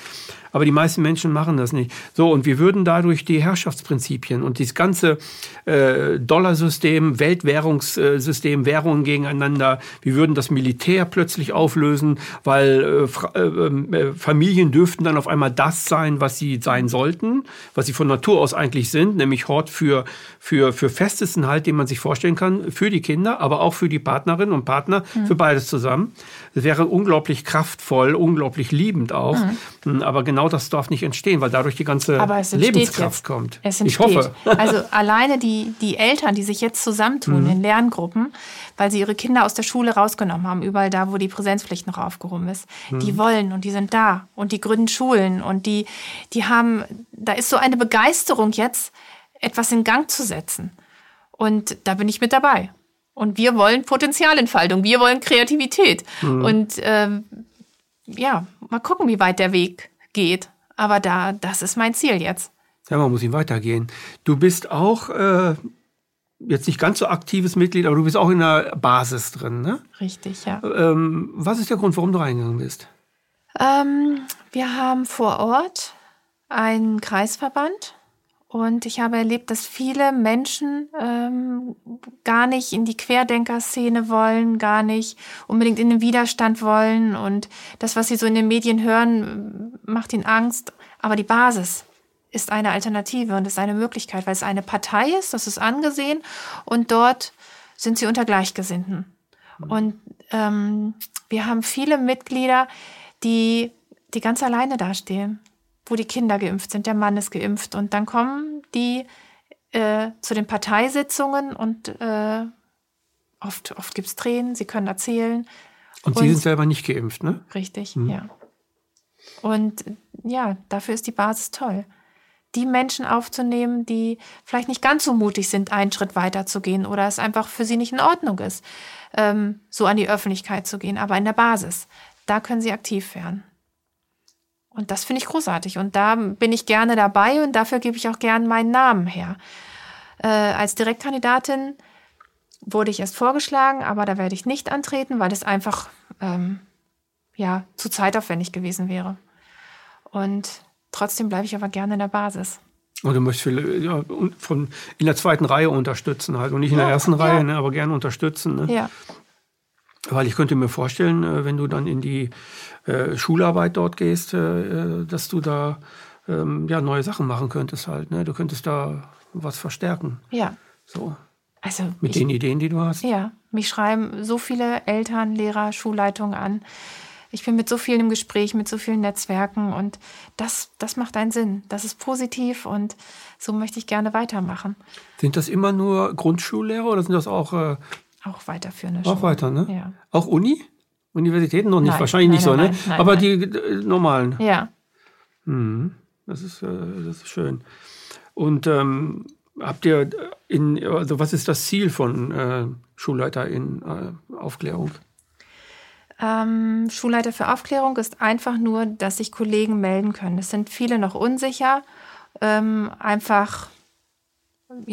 aber die meisten Menschen machen das nicht. So, und wir würden dadurch die Herrschaftsprinzipien und dieses ganze äh, Dollarsystem, Weltwährungssystem, Währungen gegeneinander, wir würden das Militär plötzlich auflösen, weil äh, ähm, äh, Familien dürften dann auf einmal das sein, was sie sein sollten, was sie von Natur aus eigentlich sind, nämlich Hort für, für, für festesten Halt, den man sich vorstellen kann, für die Kinder, aber auch für die Partnerinnen und Partner, mhm. für beides zusammen. Das wäre unglaublich kraftvoll, unglaublich liebend auch. Mhm. Aber genau das darf nicht entstehen, weil dadurch die ganze Lebenskraft jetzt. kommt. Es entsteht. Ich hoffe. Also alleine die, die Eltern, die sich jetzt zusammentun mhm. in Lerngruppen, weil sie ihre Kinder aus der Schule rausgenommen haben, überall da, wo die Präsenzpflicht noch aufgehoben ist. Mhm. Die wollen und die sind da und die gründen Schulen und die, die haben, da ist so eine Begeisterung jetzt, etwas in Gang zu setzen. Und da bin ich mit dabei. Und wir wollen Potenzialentfaltung, wir wollen Kreativität. Mhm. Und ähm, ja, mal gucken, wie weit der Weg geht. Aber da, das ist mein Ziel jetzt. Ja, man muss ihn weitergehen. Du bist auch äh, jetzt nicht ganz so aktives Mitglied, aber du bist auch in der Basis drin, ne? Richtig, ja. Ähm, was ist der Grund, warum du reingegangen bist? Ähm, wir haben vor Ort einen Kreisverband und ich habe erlebt, dass viele Menschen ähm, gar nicht in die Querdenker-Szene wollen, gar nicht unbedingt in den Widerstand wollen. Und das, was sie so in den Medien hören, macht ihnen Angst. Aber die Basis ist eine Alternative und ist eine Möglichkeit, weil es eine Partei ist, das ist angesehen. Und dort sind sie unter Gleichgesinnten. Und ähm, wir haben viele Mitglieder, die, die ganz alleine dastehen wo die Kinder geimpft sind, der Mann ist geimpft. Und dann kommen die äh, zu den Parteisitzungen und äh, oft, oft gibt es Tränen, sie können erzählen. Und, und Sie sind selber nicht geimpft, ne? Richtig, mhm. ja. Und ja, dafür ist die Basis toll. Die Menschen aufzunehmen, die vielleicht nicht ganz so mutig sind, einen Schritt weiter zu gehen oder es einfach für sie nicht in Ordnung ist, ähm, so an die Öffentlichkeit zu gehen, aber in der Basis, da können sie aktiv werden. Und das finde ich großartig. Und da bin ich gerne dabei und dafür gebe ich auch gerne meinen Namen her. Äh, als Direktkandidatin wurde ich erst vorgeschlagen, aber da werde ich nicht antreten, weil es einfach ähm, ja, zu zeitaufwendig gewesen wäre. Und trotzdem bleibe ich aber gerne in der Basis. Und du möchtest viele, ja, von, in der zweiten Reihe unterstützen halt und nicht in ja, der ersten Reihe, ne, aber gerne unterstützen. Ne? Ja. Weil ich könnte mir vorstellen, äh, wenn du dann in die äh, Schularbeit dort gehst, äh, dass du da ähm, ja, neue Sachen machen könntest halt. Ne? Du könntest da was verstärken. Ja. So. Also mit ich, den Ideen, die du hast. Ja, mich schreiben so viele Eltern, Lehrer, Schulleitungen an. Ich bin mit so vielen im Gespräch, mit so vielen Netzwerken und das, das macht einen Sinn. Das ist positiv und so möchte ich gerne weitermachen. Sind das immer nur Grundschullehrer oder sind das auch äh, auch weiterführende Schulen. Auch weiter, ne? Ja. Auch Uni? Universitäten noch nicht, nein, wahrscheinlich nein, nicht nein, so, ne? Aber die äh, normalen. Ja. Mhm. Das ist, äh, das ist schön. Und ähm, habt ihr in, also was ist das Ziel von äh, Schulleiter in äh, Aufklärung? Ähm, Schulleiter für Aufklärung ist einfach nur, dass sich Kollegen melden können. Es sind viele noch unsicher. Ähm, einfach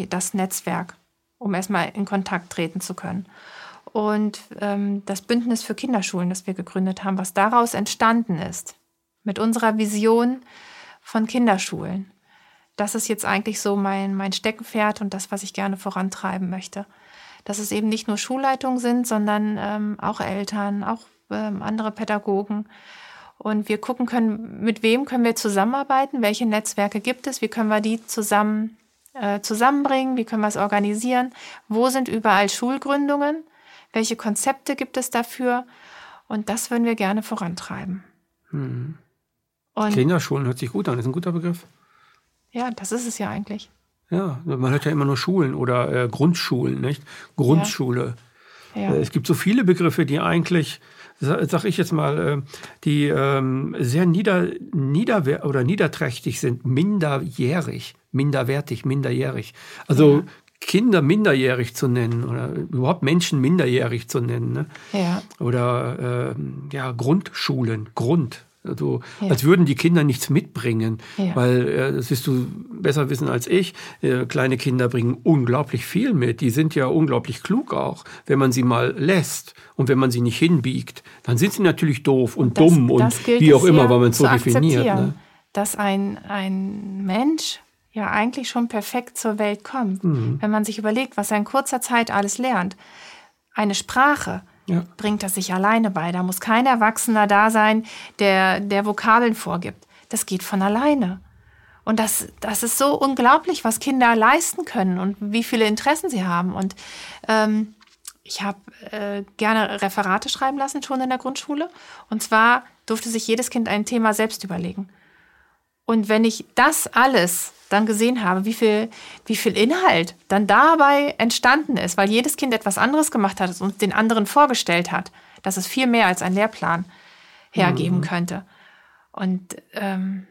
das Netzwerk um erstmal in Kontakt treten zu können. Und ähm, das Bündnis für Kinderschulen, das wir gegründet haben, was daraus entstanden ist, mit unserer Vision von Kinderschulen, das ist jetzt eigentlich so mein, mein Steckenpferd und das, was ich gerne vorantreiben möchte. Dass es eben nicht nur Schulleitungen sind, sondern ähm, auch Eltern, auch ähm, andere Pädagogen. Und wir gucken können, mit wem können wir zusammenarbeiten, welche Netzwerke gibt es, wie können wir die zusammen äh, zusammenbringen? Wie können wir es organisieren? Wo sind überall Schulgründungen? Welche Konzepte gibt es dafür? Und das würden wir gerne vorantreiben. Hm. Kinderschulen hört sich gut an, ist ein guter Begriff. Ja, das ist es ja eigentlich. Ja, man hört ja immer nur Schulen oder äh, Grundschulen, nicht? Grundschule. Ja. Ja. Äh, es gibt so viele Begriffe, die eigentlich, sag ich jetzt mal, äh, die ähm, sehr nieder, nieder oder niederträchtig sind, minderjährig minderwertig, minderjährig. Also ja. Kinder minderjährig zu nennen oder überhaupt Menschen minderjährig zu nennen. Ne? Ja. Oder äh, ja, Grundschulen, Grund. Also, ja. als würden die Kinder nichts mitbringen, ja. weil äh, das wirst du besser wissen als ich. Äh, kleine Kinder bringen unglaublich viel mit. Die sind ja unglaublich klug auch, wenn man sie mal lässt und wenn man sie nicht hinbiegt, dann sind sie natürlich doof und das, dumm und wie auch immer, weil man es so definiert. Ne? Dass ein, ein Mensch ja eigentlich schon perfekt zur Welt kommt. Mhm. Wenn man sich überlegt, was er in kurzer Zeit alles lernt. Eine Sprache ja. bringt er sich alleine bei. Da muss kein Erwachsener da sein, der, der Vokabeln vorgibt. Das geht von alleine. Und das, das ist so unglaublich, was Kinder leisten können und wie viele Interessen sie haben. Und ähm, ich habe äh, gerne Referate schreiben lassen, schon in der Grundschule. Und zwar durfte sich jedes Kind ein Thema selbst überlegen. Und wenn ich das alles dann gesehen habe, wie viel, wie viel Inhalt dann dabei entstanden ist, weil jedes Kind etwas anderes gemacht hat und den anderen vorgestellt hat, dass es viel mehr als ein Lehrplan hergeben mhm. könnte. Und ähm,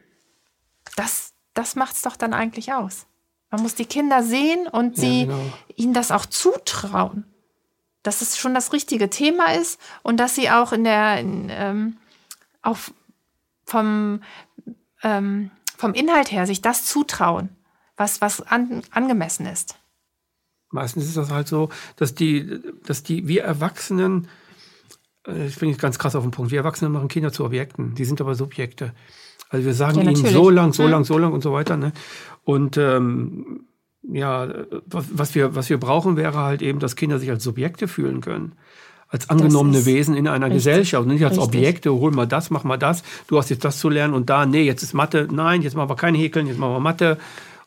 das, das macht es doch dann eigentlich aus. Man muss die Kinder sehen und sie ja, genau. ihnen das auch zutrauen. dass es schon das richtige Thema ist und dass sie auch in der, in, ähm, auch vom, ähm, vom Inhalt her sich das zutrauen, was, was an, angemessen ist. Meistens ist das halt so, dass die, dass die, wir Erwachsenen, äh, ich bin jetzt ganz krass auf den Punkt, wir Erwachsene machen Kinder zu Objekten, die sind aber Subjekte. Also wir sagen ja, ihnen so lang, so hm. lang, so lang und so weiter. Ne? Und ähm, ja, was wir, was wir brauchen, wäre halt eben, dass Kinder sich als Subjekte fühlen können. Als angenommene Wesen in einer richtig, Gesellschaft nicht als richtig. Objekte, hol mal das, mach mal das, du hast jetzt das zu lernen und da, nee, jetzt ist Mathe, nein, jetzt machen wir keine Häkeln, jetzt machen wir Mathe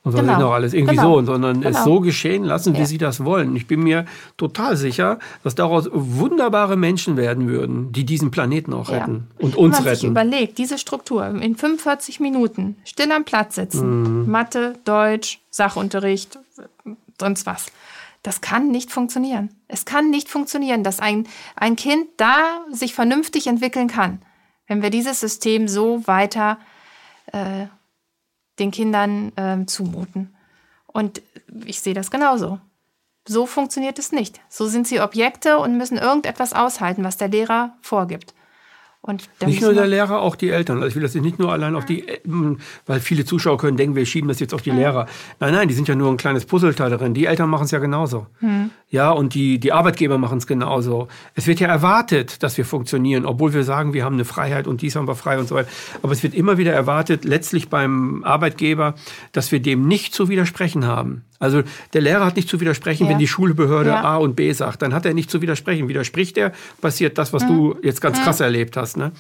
und so genau. noch alles irgendwie genau. so, sondern genau. es so geschehen lassen, wie ja. sie das wollen. Ich bin mir total sicher, dass daraus wunderbare Menschen werden würden, die diesen Planeten auch retten ja. und uns Wenn man retten. Sich überlegt, diese Struktur in 45 Minuten still am Platz sitzen, mhm. Mathe, Deutsch, Sachunterricht, sonst was. Das kann nicht funktionieren. Es kann nicht funktionieren, dass ein, ein Kind da sich vernünftig entwickeln kann, wenn wir dieses System so weiter äh, den Kindern ähm, zumuten. Und ich sehe das genauso. So funktioniert es nicht. So sind sie Objekte und müssen irgendetwas aushalten, was der Lehrer vorgibt. Und nicht nur der Lehrer, auch die Eltern. Also ich will das nicht nur allein auf die, weil viele Zuschauer können denken, wir schieben das jetzt auf die mhm. Lehrer. Nein, nein, die sind ja nur ein kleines Puzzleteil darin. Die Eltern machen es ja genauso. Mhm. Ja, und die, die Arbeitgeber machen es genauso. Es wird ja erwartet, dass wir funktionieren, obwohl wir sagen, wir haben eine Freiheit und dies haben wir frei und so weiter. Aber es wird immer wieder erwartet, letztlich beim Arbeitgeber, dass wir dem nicht zu widersprechen haben. Also der Lehrer hat nicht zu widersprechen, ja. wenn die Schulbehörde ja. A und B sagt. Dann hat er nicht zu widersprechen. Widerspricht er, passiert das, was mhm. du jetzt ganz mhm. krass erlebt hast. Ne?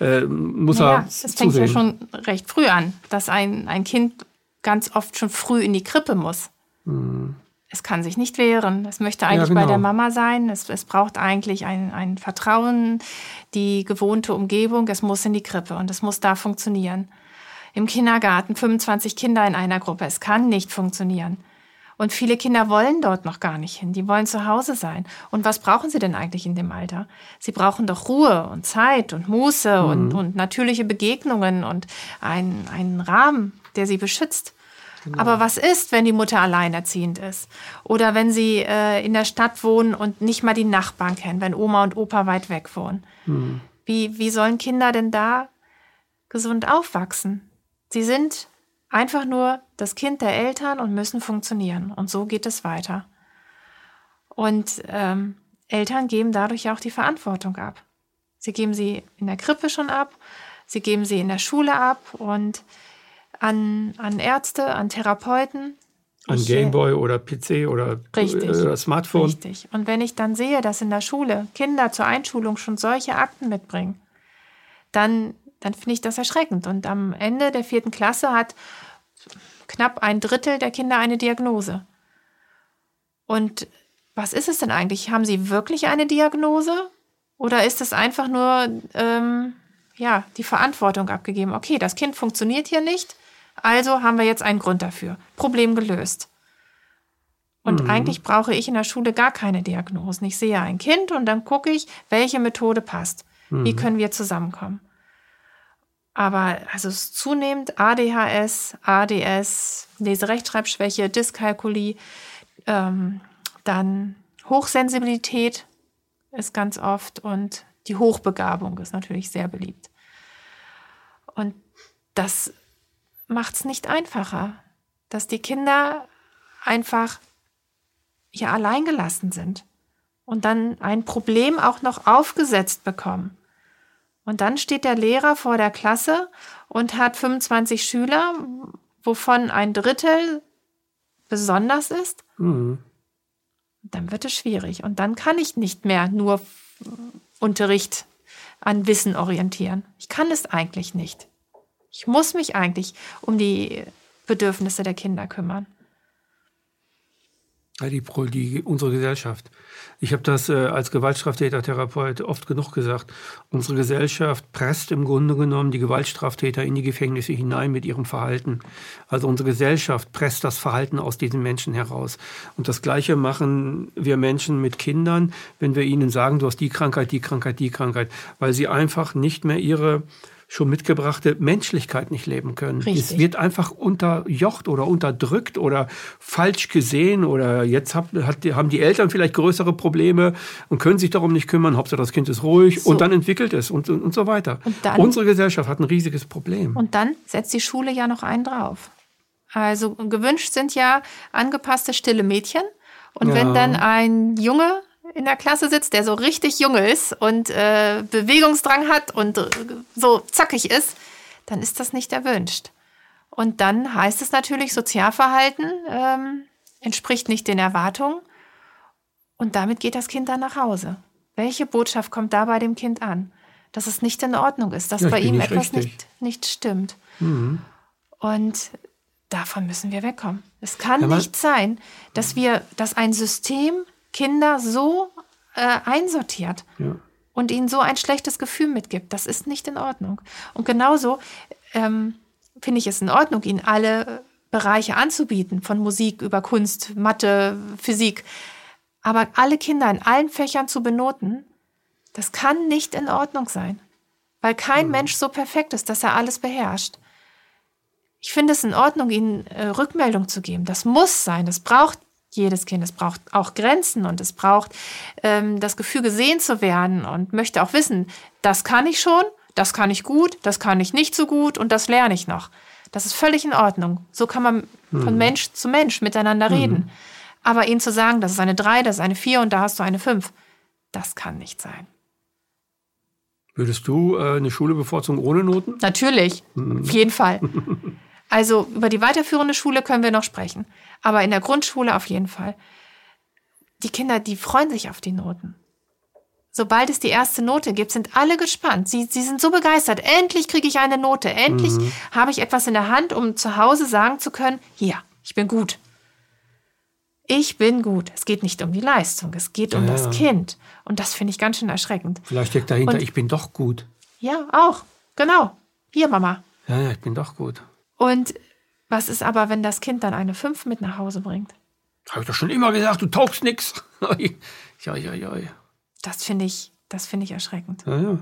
Äh, muss ja, er das fängt ja schon recht früh an, dass ein, ein Kind ganz oft schon früh in die Krippe muss. Mhm. Es kann sich nicht wehren. Es möchte eigentlich ja, genau. bei der Mama sein. Es, es braucht eigentlich ein, ein Vertrauen, die gewohnte Umgebung. Es muss in die Krippe und es muss da funktionieren. Im Kindergarten 25 Kinder in einer Gruppe. Es kann nicht funktionieren. Und viele Kinder wollen dort noch gar nicht hin. Die wollen zu Hause sein. Und was brauchen sie denn eigentlich in dem Alter? Sie brauchen doch Ruhe und Zeit und Muße mhm. und, und natürliche Begegnungen und einen, einen Rahmen, der sie beschützt. Genau. Aber was ist, wenn die Mutter alleinerziehend ist? Oder wenn sie äh, in der Stadt wohnen und nicht mal die Nachbarn kennen, wenn Oma und Opa weit weg wohnen? Mhm. Wie, wie sollen Kinder denn da gesund aufwachsen? Sie sind einfach nur das Kind der Eltern und müssen funktionieren. Und so geht es weiter. Und ähm, Eltern geben dadurch auch die Verantwortung ab. Sie geben sie in der Krippe schon ab, sie geben sie in der Schule ab und an, an Ärzte, an Therapeuten. An Gameboy oder PC oder richtig, äh, Smartphone. Richtig. Und wenn ich dann sehe, dass in der Schule Kinder zur Einschulung schon solche Akten mitbringen, dann dann finde ich das erschreckend. Und am Ende der vierten Klasse hat knapp ein Drittel der Kinder eine Diagnose. Und was ist es denn eigentlich? Haben sie wirklich eine Diagnose? Oder ist es einfach nur ähm, ja, die Verantwortung abgegeben? Okay, das Kind funktioniert hier nicht, also haben wir jetzt einen Grund dafür. Problem gelöst. Und mhm. eigentlich brauche ich in der Schule gar keine Diagnosen. Ich sehe ein Kind und dann gucke ich, welche Methode passt. Mhm. Wie können wir zusammenkommen? Aber also es ist zunehmend ADHS, ADS, Leserechtschreibschwäche, Dyskalkulie, ähm, dann Hochsensibilität ist ganz oft und die Hochbegabung ist natürlich sehr beliebt. Und das macht es nicht einfacher, dass die Kinder einfach hier alleingelassen sind und dann ein Problem auch noch aufgesetzt bekommen. Und dann steht der Lehrer vor der Klasse und hat 25 Schüler, wovon ein Drittel besonders ist. Mhm. Dann wird es schwierig. Und dann kann ich nicht mehr nur Unterricht an Wissen orientieren. Ich kann es eigentlich nicht. Ich muss mich eigentlich um die Bedürfnisse der Kinder kümmern. Die, die, unsere Gesellschaft. Ich habe das äh, als Gewaltstraftäter-Therapeut oft genug gesagt. Unsere Gesellschaft presst im Grunde genommen die Gewaltstraftäter in die Gefängnisse hinein mit ihrem Verhalten. Also unsere Gesellschaft presst das Verhalten aus diesen Menschen heraus. Und das Gleiche machen wir Menschen mit Kindern, wenn wir ihnen sagen, du hast die Krankheit, die Krankheit, die Krankheit, weil sie einfach nicht mehr ihre schon mitgebrachte Menschlichkeit nicht leben können. Richtig. Es wird einfach unterjocht oder unterdrückt oder falsch gesehen oder jetzt hat, hat, haben die Eltern vielleicht größere Probleme und können sich darum nicht kümmern. Hauptsache das Kind ist ruhig So. und dann entwickelt es und, und, und so weiter. Und dann- Unsere Gesellschaft hat ein riesiges Problem. Und dann setzt die Schule ja noch einen drauf. Also gewünscht sind ja angepasste stille Mädchen. Und Ja. wenn dann ein Junge in der Klasse sitzt, der so richtig junge ist und äh, Bewegungsdrang hat und äh, so zackig ist, dann ist das nicht erwünscht. Und dann heißt es natürlich, Sozialverhalten ähm, entspricht nicht den Erwartungen. Und damit geht das Kind dann nach Hause. Welche Botschaft kommt da bei dem Kind an? Dass es nicht in Ordnung ist, dass Ja, bei ihm nicht etwas richtig. nicht, nicht stimmt. Mhm. Und davon müssen wir wegkommen. Es kann man- nicht sein, dass wir, dass ein System Kinder so äh, einsortiert Ja. und ihnen so ein schlechtes Gefühl mitgibt. Das ist nicht in Ordnung. Und genauso ähm, finde ich es in Ordnung, ihnen alle Bereiche anzubieten, von Musik über Kunst, Mathe, Physik. Aber alle Kinder in allen Fächern zu benoten, das kann nicht in Ordnung sein. Weil kein Mhm. Mensch so perfekt ist, dass er alles beherrscht. Ich finde es in Ordnung, ihnen äh, Rückmeldung zu geben. Das muss sein. Das braucht jedes Kind. Es braucht auch Grenzen und es braucht ähm, das Gefühl, gesehen zu werden und möchte auch wissen, das kann ich schon, das kann ich gut, das kann ich nicht so gut und das lerne ich noch. Das ist völlig in Ordnung. So kann man von Mensch zu Mensch miteinander reden. Aber ihnen zu sagen, das ist eine 3, das ist eine 4 und da hast du eine 5, das kann nicht sein. Würdest du äh, eine Schule bevorzugen ohne Noten? Natürlich, auf jeden Fall. <laughs> Also über die weiterführende Schule können wir noch sprechen. Aber in der Grundschule auf jeden Fall. Die Kinder, die freuen sich auf die Noten. Sobald es die erste Note gibt, sind alle gespannt. Sie, sie sind so begeistert. Endlich kriege ich eine Note. Endlich habe ich etwas in der Hand, um zu Hause sagen zu können, ja, ich bin gut. Ich bin gut. Es geht nicht um die Leistung, es geht um Ja, das ja. Kind. Und das finde ich ganz schön erschreckend. Vielleicht steckt dahinter, Und- ich bin doch gut. Ja, auch. Genau. Hier, Mama. Ja, ja, ich bin doch gut. Und was ist aber, wenn das Kind dann eine 5 mit nach Hause bringt? Habe ich doch schon immer gesagt, du taugst nix. <laughs> ja, ja, ja. Das finde ich, das finde ich erschreckend. ja, ja.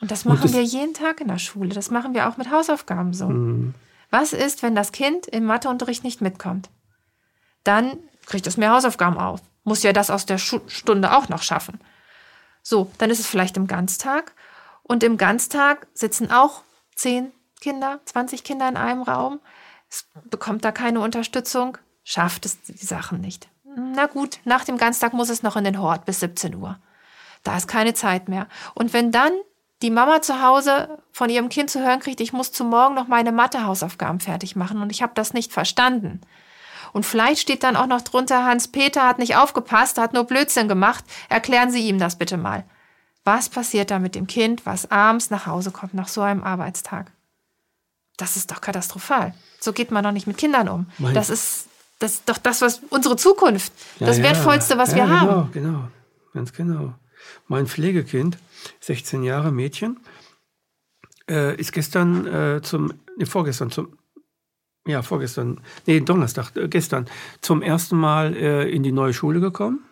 Und das Und machen das- wir jeden Tag in der Schule. Das machen wir auch mit Hausaufgaben so. Mhm. Was ist, wenn das Kind im Matheunterricht nicht mitkommt? Dann kriegt es mehr Hausaufgaben auf. Muss ja das aus der Schu Stunde auch noch schaffen. So, dann ist es vielleicht im Ganztag. Und im Ganztag sitzen auch 10 Kinder, 20 Kinder in einem Raum. Es bekommt da keine Unterstützung, schafft es die Sachen nicht. Na gut, nach dem Ganztag muss es noch in den Hort bis 17 Uhr. Da ist keine Zeit mehr. Und wenn dann die Mama zu Hause von ihrem Kind zu hören kriegt, ich muss zu morgen noch meine Mathehausaufgaben fertig machen und ich habe das nicht verstanden. Und vielleicht steht dann auch noch drunter, Hans-Peter hat nicht aufgepasst, hat nur Blödsinn gemacht. Erklären Sie ihm das bitte mal. Was passiert da mit dem Kind, was abends nach Hause kommt nach so einem Arbeitstag? Das ist doch katastrophal. So geht man doch nicht mit Kindern um. Mein- Das ist, das ist doch das, was unsere Zukunft, das Ja, ja. Wertvollste, was ja, wir genau, haben. Genau, ganz genau. Mein Pflegekind, 16 Jahre Mädchen, äh, ist gestern äh, zum, nee, vorgestern zum, ja, vorgestern, nee, Donnerstag, äh, gestern, zum ersten Mal äh, in die neue Schule gekommen.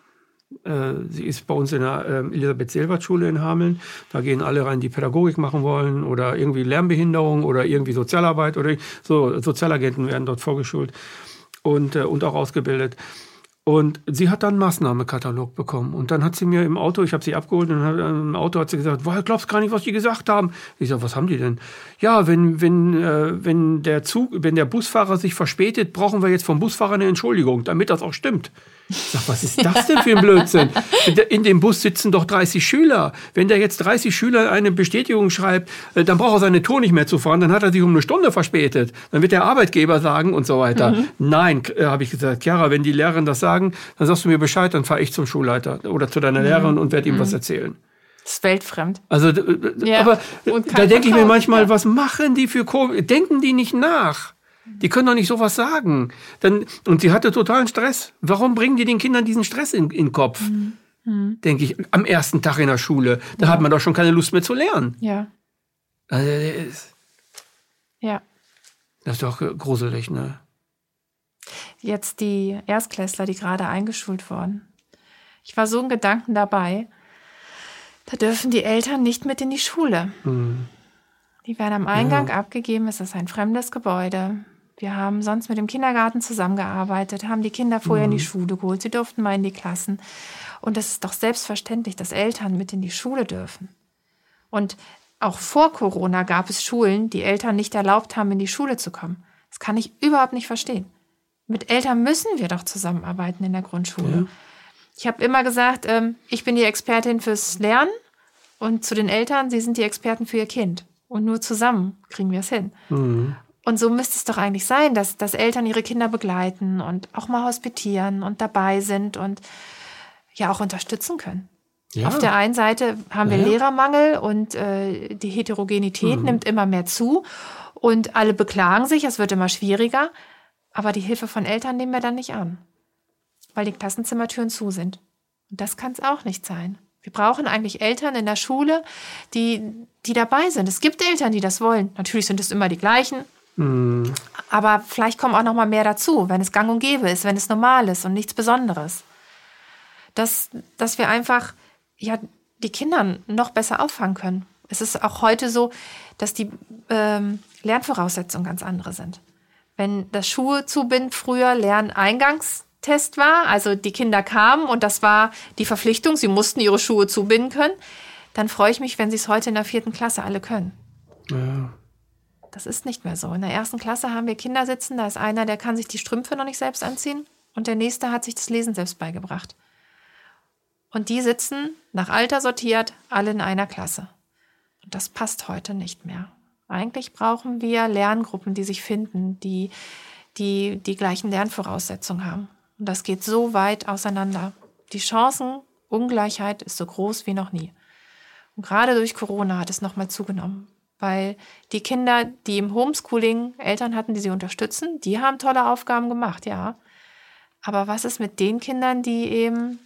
Äh, sie ist bei uns in der äh, Elisabeth-Selbert-Schule in Hameln. Da gehen alle rein, die Pädagogik machen wollen oder irgendwie Lernbehinderung oder irgendwie Sozialarbeit oder so. Sozialagenten werden dort vorgeschult und, äh, und auch ausgebildet. Und sie hat dann einen Maßnahmekatalog bekommen. Und dann hat sie mir im Auto, ich habe sie abgeholt, und hat, im Auto hat sie gesagt, wow, glaubst gar nicht, was die gesagt haben. Ich sage, was haben die denn? Ja, wenn, wenn, äh, wenn, der Zug, wenn der Busfahrer sich verspätet, brauchen wir jetzt vom Busfahrer eine Entschuldigung, damit das auch stimmt. Ich sag, was ist das denn für ein Blödsinn? In dem Bus sitzen doch 30 Schüler. Wenn der jetzt 30 Schüler eine Bestätigung schreibt, äh, dann braucht er seine Tour nicht mehr zu fahren, dann hat er sich um eine Stunde verspätet. Dann wird der Arbeitgeber sagen und so weiter. Nein, äh, habe ich gesagt, Chiara, wenn die Lehrerin das sagen, dann sagst du mir Bescheid, dann fahre ich zum Schulleiter oder zu deiner Lehrerin und werde ihm was erzählen. Das ist weltfremd. Also, Ja, aber da denke ich mir manchmal, ja. was machen die für Ko Denken die nicht nach? Die können doch nicht sowas sagen. Dann, und sie hatte totalen Stress. Warum bringen die den Kindern diesen Stress in, in den Kopf? Mhm. Denke ich, am ersten Tag in der Schule. Da hat man doch schon keine Lust mehr zu lernen. Ja, Also, das ist- ja. das ist doch äh, gruselig, ne? Jetzt die Erstklässler, die gerade eingeschult wurden. Ich war so in Gedanken dabei. Da dürfen die Eltern nicht mit in die Schule. Hm. Die werden am Eingang ja. abgegeben. Es ist ein fremdes Gebäude. Wir haben sonst mit dem Kindergarten zusammengearbeitet, haben die Kinder vorher mhm. in die mhm. Schule geholt. Sie durften mal in die Klassen. Und es ist doch selbstverständlich, dass Eltern mit in die Schule dürfen. Und auch vor Corona gab es Schulen, die Eltern nicht erlaubt haben, in die Schule zu kommen. Das kann ich überhaupt nicht verstehen. Mit Eltern müssen wir doch zusammenarbeiten in der Grundschule. Ja. Ich habe immer gesagt, ähm, ich bin die Expertin fürs Lernen und zu den Eltern, sie sind die Experten für ihr Kind. Und nur zusammen kriegen wir es hin. Mhm. Und so müsste es doch eigentlich sein, dass, dass Eltern ihre Kinder begleiten und auch mal hospitieren und dabei sind und ja auch unterstützen können. Ja. Auf der einen Seite haben wir ja. Lehrermangel und äh, die Heterogenität mhm. nimmt immer mehr zu und alle beklagen sich, es wird immer schwieriger, aber die Hilfe von Eltern nehmen wir dann nicht an, weil die Klassenzimmertüren zu sind. Und das kann es auch nicht sein. Wir brauchen eigentlich Eltern in der Schule, die, die dabei sind. Es gibt Eltern, die das wollen. Natürlich sind es immer die gleichen. Mhm. Aber vielleicht kommen auch noch mal mehr dazu, wenn es gang und gäbe ist, wenn es normal ist und nichts Besonderes. Dass, dass wir einfach ja, die Kinder noch besser auffangen können. Es ist auch heute so, dass die ähm, Lernvoraussetzungen ganz andere sind. Wenn das Schuhe zubind früher Lerneingangstest war, also die Kinder kamen und das war die Verpflichtung, sie mussten ihre Schuhe zubinden können, dann freue ich mich, wenn sie es heute in der vierten Klasse alle können. Ja. Das ist nicht mehr so. In der ersten Klasse haben wir Kinder sitzen, da ist einer, der kann sich die Strümpfe noch nicht selbst anziehen und der nächste hat sich das Lesen selbst beigebracht. Und die sitzen, nach Alter sortiert, alle in einer Klasse. Und das passt heute nicht mehr. Eigentlich brauchen wir Lerngruppen, die sich finden, die die, die gleichen Lernvoraussetzungen haben. Und das geht so weit auseinander. Die Chancenungleichheit ist so groß wie noch nie. Und gerade durch Corona hat es nochmal zugenommen. Weil die Kinder, die im Homeschooling Eltern hatten, die sie unterstützen, die haben tolle Aufgaben gemacht, ja. Aber was ist mit den Kindern, die eben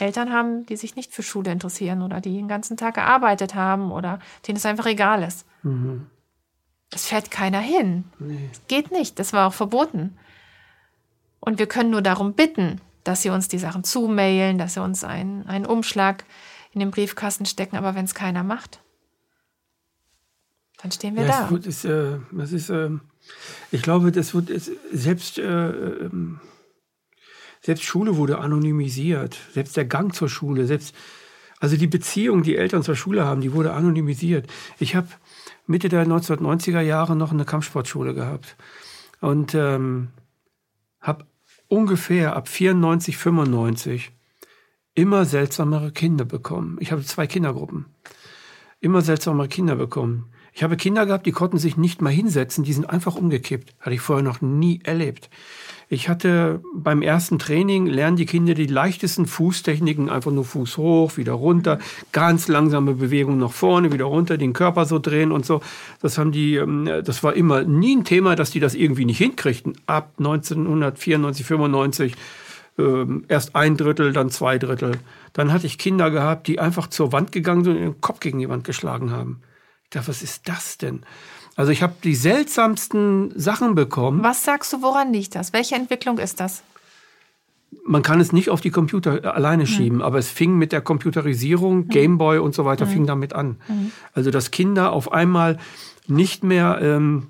Eltern haben, die sich nicht für Schule interessieren oder die den ganzen Tag gearbeitet haben oder denen es einfach egal ist. Mhm. Es fährt keiner hin. Nee. Das geht nicht. Das war auch verboten. Und wir können nur darum bitten, dass sie uns die Sachen zumailen, dass sie uns einen, einen Umschlag in den Briefkasten stecken. Aber wenn es keiner macht, dann stehen wir ja, da. Es ist, äh, es ist äh, ich glaube, das wird selbst äh, ähm, selbst Schule wurde anonymisiert, selbst der Gang zur Schule, selbst also die Beziehung, die Eltern zur Schule haben, die wurde anonymisiert. Ich habe Mitte der 1990er Jahre noch eine Kampfsportschule gehabt und ähm, habe ungefähr ab 94, 95 immer seltsamere Kinder bekommen. Ich habe zwei Kindergruppen. Immer seltsamere Kinder bekommen. Ich habe Kinder gehabt, die konnten sich nicht mal hinsetzen, die sind einfach umgekippt. Hatte ich vorher noch nie erlebt. Ich hatte beim ersten Training, lernen die Kinder die leichtesten Fußtechniken, einfach nur Fuß hoch, wieder runter, ganz langsame Bewegung nach vorne, wieder runter, den Körper so drehen und so. Das haben die, ähm, das war immer nie ein Thema, dass die das irgendwie nicht hinkriegten. Ab 1994, 95 ähm, erst ein Drittel, dann zwei Drittel. Dann hatte ich Kinder gehabt, die einfach zur Wand gegangen sind und den Kopf gegen die Wand geschlagen haben. Ich dachte, was ist das denn? Also ich habe die seltsamsten Sachen bekommen. Was sagst du, woran liegt das? Welche Entwicklung ist das? Man kann es nicht auf die Computer äh, alleine mhm. schieben, aber es fing mit der Computerisierung, mhm. Gameboy und so weiter, mhm. fing damit an. Mhm. Also dass Kinder auf einmal nicht mehr ähm,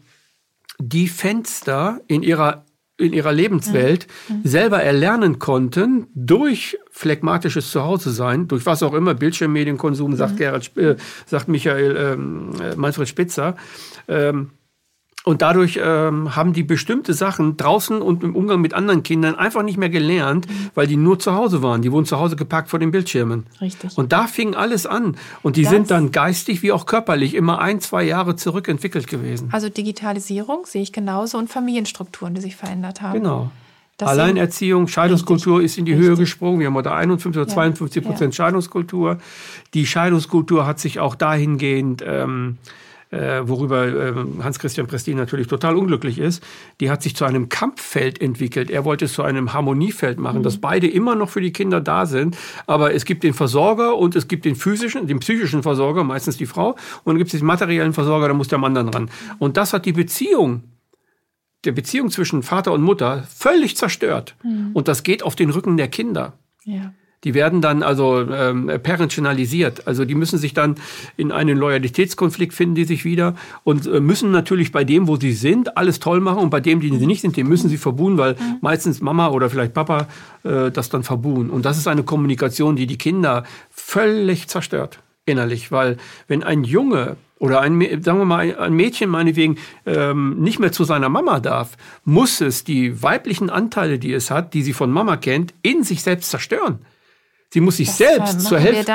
die Fenster in ihrer in ihrer Lebenswelt mhm. selber erlernen konnten durch phlegmatisches Zuhause sein, durch was auch immer, Bildschirmmedienkonsum, sagt, mhm. Gerhard, äh, sagt Michael ähm, äh, Manfred Spitzer. Ähm, und dadurch ähm, haben die bestimmte Sachen draußen und im Umgang mit anderen Kindern einfach nicht mehr gelernt, mhm. weil die nur zu Hause waren. Die wurden zu Hause geparkt vor den Bildschirmen. Richtig. Und da fing alles an. Und die das sind dann geistig wie auch körperlich immer ein, zwei Jahre zurückentwickelt gewesen. Also Digitalisierung sehe ich genauso und Familienstrukturen, die sich verändert haben. Genau. Das Alleinerziehung, Scheidungskultur richtig, ist in die richtig. Höhe gesprungen. Wir haben heute 51 oder 52 Prozent ja. Scheidungskultur. Die Scheidungskultur hat sich auch dahingehend ähm, äh, worüber äh, Hans-Christian Prestin natürlich total unglücklich ist, die hat sich zu einem Kampffeld entwickelt. Er wollte es zu einem Harmoniefeld machen, mhm. dass beide immer noch für die Kinder da sind, aber es gibt den Versorger und es gibt den physischen, den psychischen Versorger, meistens die Frau, und dann gibt es den materiellen Versorger, da muss der Mann dann ran. Und das hat die Beziehung der Beziehung zwischen Vater und Mutter völlig zerstört. Mhm. Und das geht auf den Rücken der Kinder. Ja. Die werden dann also ähm, parenttionalisiert. Also die müssen sich dann in einen Loyalitätskonflikt finden, die sich wieder und äh, müssen natürlich bei dem, wo sie sind, alles toll machen und bei dem, die sie nicht sind, den müssen sie verbuhen, weil mhm. meistens Mama oder vielleicht Papa äh, das dann verbuhen. Und das ist eine Kommunikation, die die Kinder völlig zerstört innerlich, weil wenn ein Junge oder ein, sagen wir mal, ein Mädchen meinetwegen ähm, nicht mehr zu seiner Mama darf, muss es die weiblichen Anteile, die es hat, die sie von Mama kennt, in sich selbst zerstören. Sie muss sich das selbst zur Hälfte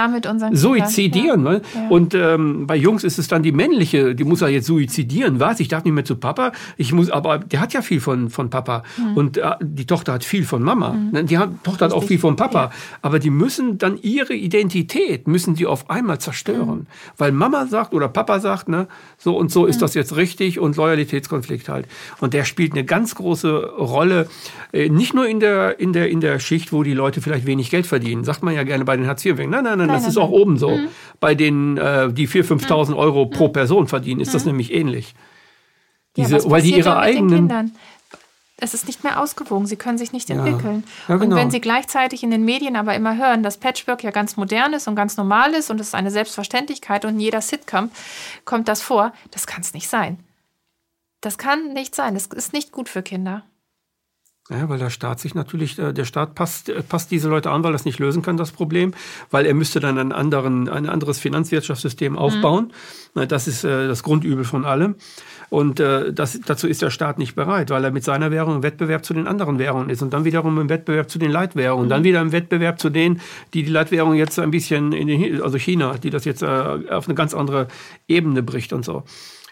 suizidieren. Ja. Ne? Ja. Und ähm, bei Jungs ist es dann die männliche, die muss er jetzt suizidieren. Was? Ich darf nicht mehr zu Papa. Ich muss, aber der hat ja viel von, von Papa. Mhm. Und äh, die Tochter hat viel von Mama. Mhm. Die hat, Tochter Richtig. hat auch viel von Papa. Ja. Aber die müssen dann ihre Identität, müssen die auf einmal zerstören. Mhm. Weil Mama sagt oder Papa sagt, ne, so und so ist mhm. das jetzt richtig und Loyalitätskonflikt halt. Und der spielt eine ganz große Rolle, äh, nicht nur in der, in der, in der Schicht, wo die Leute vielleicht wenig Geld verdienen. Sagt man ja gerne bei den hartz iv Nein, nein, nein, nein, das ist auch oben so. Mhm. Bei denen, äh, die 4.000, 5.000 mhm. Euro pro mhm. Person verdienen, ist das mhm. nämlich ähnlich. Diese, ja, weil die ihre eigenen. Es ist nicht mehr ausgewogen, sie können sich nicht ja. entwickeln. Ja, genau. Und wenn sie gleichzeitig in den Medien aber immer hören, dass Patchwork ja ganz modern ist und ganz normal ist und es ist eine Selbstverständlichkeit und in jeder Sitcom kommt das vor, das kann es nicht sein. Das kann nicht sein. Das ist nicht gut für Kinder. Ja, weil der Staat sich natürlich, äh, der Staat passt, äh, passt diese Leute an, weil er es nicht lösen kann, das Problem, weil er müsste dann einen anderen, ein anderes Finanzwirtschaftssystem mhm. aufbauen. Mhm. Das ist äh, das Grundübel von allem. Und das, dazu ist der Staat nicht bereit, weil er mit seiner Währung im Wettbewerb zu den anderen Währungen ist und dann wiederum im Wettbewerb zu den Leitwährungen und dann mhm. wieder im Wettbewerb zu denen, die die Leitwährung jetzt ein bisschen in den, also China, die das jetzt auf eine ganz andere Ebene bricht und so.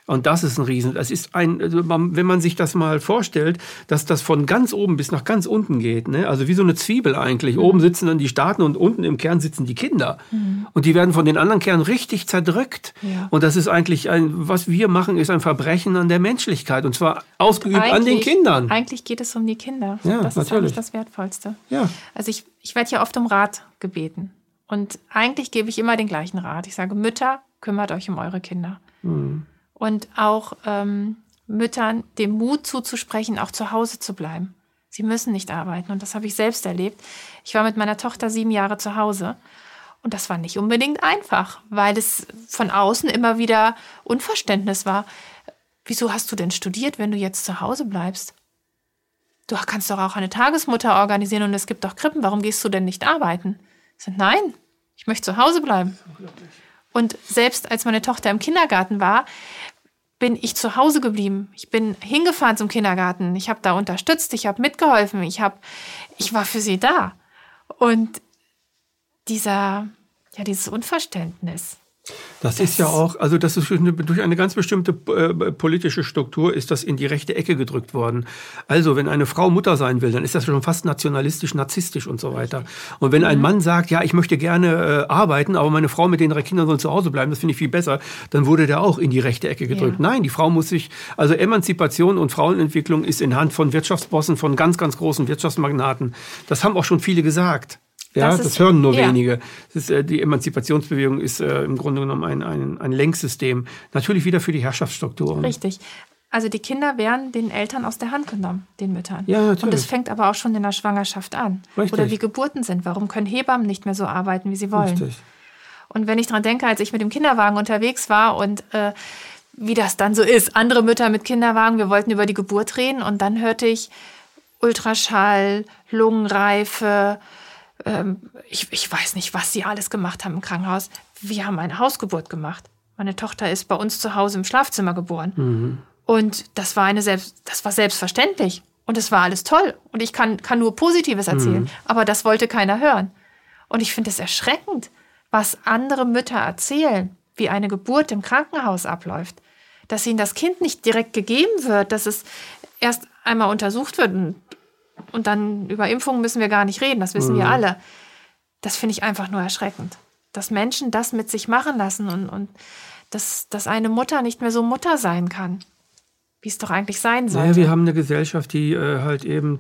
Und das ist ein Riesen. Das ist ein, also wenn man sich das mal vorstellt, dass das von ganz oben bis nach ganz unten geht, ne? also wie so eine Zwiebel eigentlich. Mhm. Oben sitzen dann die Staaten und unten im Kern sitzen die Kinder. Mhm. Und die werden von den anderen Kernen richtig zerdrückt. Ja. Und das ist eigentlich ein, was wir machen, ist ein Verbrechen an der Menschlichkeit. Und zwar ausgeübt eigentlich, an den Kindern. Eigentlich geht es um die Kinder. Ja, das natürlich. ist eigentlich das Wertvollste. Ja. Also ich, ich werde ja oft um Rat gebeten. Und eigentlich gebe ich immer den gleichen Rat. Ich sage, Mütter, kümmert euch um eure Kinder. Mhm und auch ähm, Müttern den Mut zuzusprechen, auch zu Hause zu bleiben. Sie müssen nicht arbeiten und das habe ich selbst erlebt. Ich war mit meiner Tochter sieben Jahre zu Hause und das war nicht unbedingt einfach, weil es von außen immer wieder Unverständnis war. Wieso hast du denn studiert, wenn du jetzt zu Hause bleibst? Du kannst doch auch eine Tagesmutter organisieren und es gibt doch Krippen. Warum gehst du denn nicht arbeiten? Ich sage, nein, ich möchte zu Hause bleiben. Und selbst als meine Tochter im Kindergarten war, bin ich zu Hause geblieben. Ich bin hingefahren zum Kindergarten. Ich habe da unterstützt, ich habe mitgeholfen, ich habe, ich war für sie da. Und dieser, ja, dieses Unverständnis, das, das ist ja auch, also das ist durch eine ganz bestimmte äh, politische Struktur ist das in die rechte Ecke gedrückt worden. Also wenn eine Frau Mutter sein will, dann ist das schon fast nationalistisch, narzisstisch und so weiter. Und wenn ein mhm. Mann sagt, ja, ich möchte gerne äh, arbeiten, aber meine Frau mit den drei Kindern soll zu Hause bleiben, das finde ich viel besser, dann wurde der auch in die rechte Ecke gedrückt. Ja. Nein, die Frau muss sich, also Emanzipation und Frauenentwicklung ist in Hand von Wirtschaftsbossen, von ganz, ganz großen Wirtschaftsmagnaten. Das haben auch schon viele gesagt. Ja, das, das hören nur ja. wenige. Ist, äh, die Emanzipationsbewegung ist äh, im Grunde genommen ein, ein, ein Lenksystem. Natürlich wieder für die Herrschaftsstrukturen. Richtig. Also die Kinder werden den Eltern aus der Hand genommen, den Müttern. Ja, natürlich. Und es fängt aber auch schon in der Schwangerschaft an. Richtig. Oder wie Geburten sind. Warum können Hebammen nicht mehr so arbeiten, wie sie wollen? Richtig. Und wenn ich daran denke, als ich mit dem Kinderwagen unterwegs war und äh, wie das dann so ist, andere Mütter mit Kinderwagen, wir wollten über die Geburt reden und dann hörte ich Ultraschall, Lungenreife, ähm, ich, ich weiß nicht, was sie alles gemacht haben im Krankenhaus. Wir haben eine Hausgeburt gemacht. Meine Tochter ist bei uns zu Hause im Schlafzimmer geboren. Mhm. Und das war eine selbst, das war selbstverständlich. Und es war alles toll. Und ich kann, kann nur Positives erzählen. Mhm. Aber das wollte keiner hören. Und ich finde es erschreckend, was andere Mütter erzählen, wie eine Geburt im Krankenhaus abläuft. Dass ihnen das Kind nicht direkt gegeben wird, dass es erst einmal untersucht wird. Und und dann über Impfungen müssen wir gar nicht reden, das wissen mhm. wir alle. Das finde ich einfach nur erschreckend. Dass Menschen das mit sich machen lassen und, und dass, dass eine Mutter nicht mehr so Mutter sein kann, wie es doch eigentlich sein sollte. Ja, wir haben eine Gesellschaft, die äh, halt eben,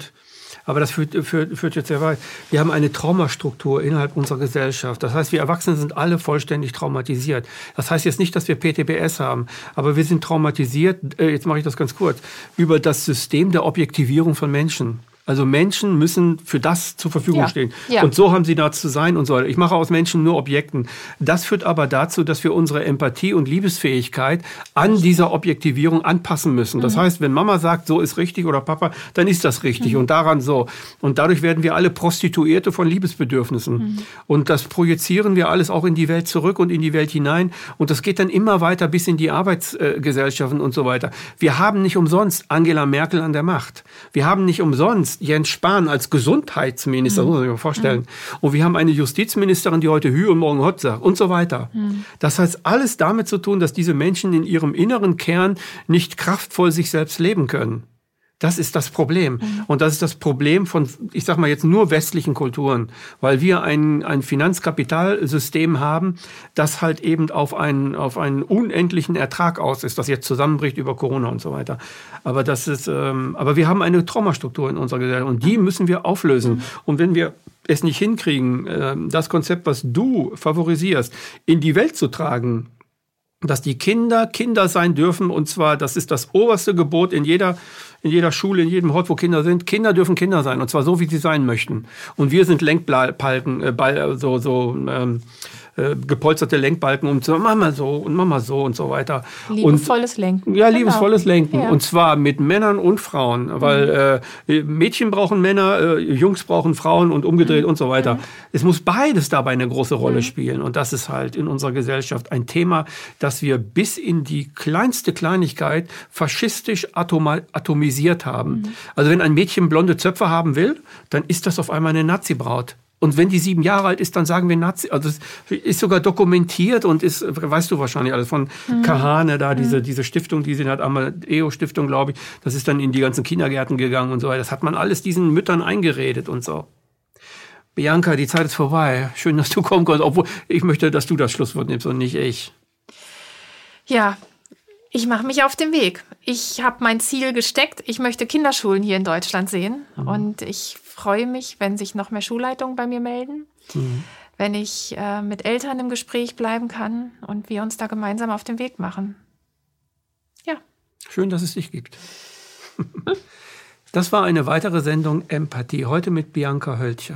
aber das führt, führt, führt jetzt sehr weit. Wir haben eine Traumastruktur innerhalb unserer Gesellschaft. Das heißt, wir Erwachsene sind alle vollständig traumatisiert. Das heißt jetzt nicht, dass wir PTBS haben, aber wir sind traumatisiert, äh, jetzt mache ich das ganz kurz, über das System der Objektivierung von Menschen. Also Menschen müssen für das zur Verfügung Ja. stehen. Ja. Und so haben sie da zu sein und so. Ich mache aus Menschen nur Objekten. Das führt aber dazu, dass wir unsere Empathie und Liebesfähigkeit an dieser Objektivierung anpassen müssen. Das heißt, wenn Mama sagt, so ist richtig oder Papa, dann ist das richtig und daran so. Und dadurch werden wir alle Prostituierte von Liebesbedürfnissen. Und das projizieren wir alles auch in die Welt zurück und in die Welt hinein. Und das geht dann immer weiter bis in die Arbeitsgesellschaften und so weiter. Wir haben nicht umsonst Angela Merkel an der Macht. Wir haben nicht umsonst Jens Spahn als Gesundheitsminister, das muss man sich mal vorstellen. Und wir haben eine Justizministerin, die heute Hü und morgen Hot sagt und so weiter. Das hat alles damit zu tun, dass diese Menschen in ihrem inneren Kern nicht kraftvoll sich selbst leben können. Das ist das Problem. Und das ist das Problem von, ich sag mal jetzt nur westlichen Kulturen, weil wir ein, ein Finanzkapitalsystem haben, das halt eben auf einen, auf einen unendlichen Ertrag aus ist, das jetzt zusammenbricht über Corona und so weiter. Aber das ist, ähm, aber wir haben eine Traumastruktur in unserer Gesellschaft und die müssen wir auflösen. Und wenn wir es nicht hinkriegen, ähm, das Konzept, was du favorisierst, in die Welt zu tragen, dass die Kinder Kinder sein dürfen und zwar, das ist das oberste Gebot in jeder, in jeder Schule, in jedem Ort, wo Kinder sind. Kinder dürfen Kinder sein und zwar so, wie sie sein möchten. Und wir sind Lenkbalken, äh, Ball, so, so ähm, äh, gepolsterte Lenkbalken, um zu mach mal so und mach mal so und so weiter. Und Liebevolles Lenken. ja, Genau. liebesvolles Lenken. Ja. Und zwar mit Männern und Frauen. Weil äh, Mädchen brauchen Männer, äh, Jungs brauchen Frauen und umgedreht und so weiter. Es muss beides dabei eine große Rolle spielen. Und das ist halt in unserer Gesellschaft ein Thema, das wir bis in die kleinste Kleinigkeit faschistisch atomisiert haben. Also wenn ein Mädchen blonde Zöpfe haben will, dann ist das auf einmal eine Nazi-Braut. Und wenn die sieben Jahre alt ist, dann sagen wir Nazi. Also es ist sogar dokumentiert und ist, weißt du wahrscheinlich alles von Kahane da, diese, diese Stiftung, die sie hat, Amadeo-Stiftung, glaube ich. Das ist dann in die ganzen Kindergärten gegangen und so weiter. Das hat man alles diesen Müttern eingeredet und so. Bianca, die Zeit ist vorbei. Schön, dass du kommen konntest. Obwohl, ich möchte, dass du das Schlusswort nimmst und nicht ich. Ja, ich mache mich auf den Weg. Ich habe mein Ziel gesteckt. Ich möchte Kinderschulen hier in Deutschland sehen. Und ich freue mich, wenn sich noch mehr Schulleitungen bei mir melden. Wenn ich äh, mit Eltern im Gespräch bleiben kann und wir uns da gemeinsam auf den Weg machen. Ja. Schön, dass es dich gibt. <laughs> Das war eine weitere Sendung Empathie. Heute mit Bianca Hölscher.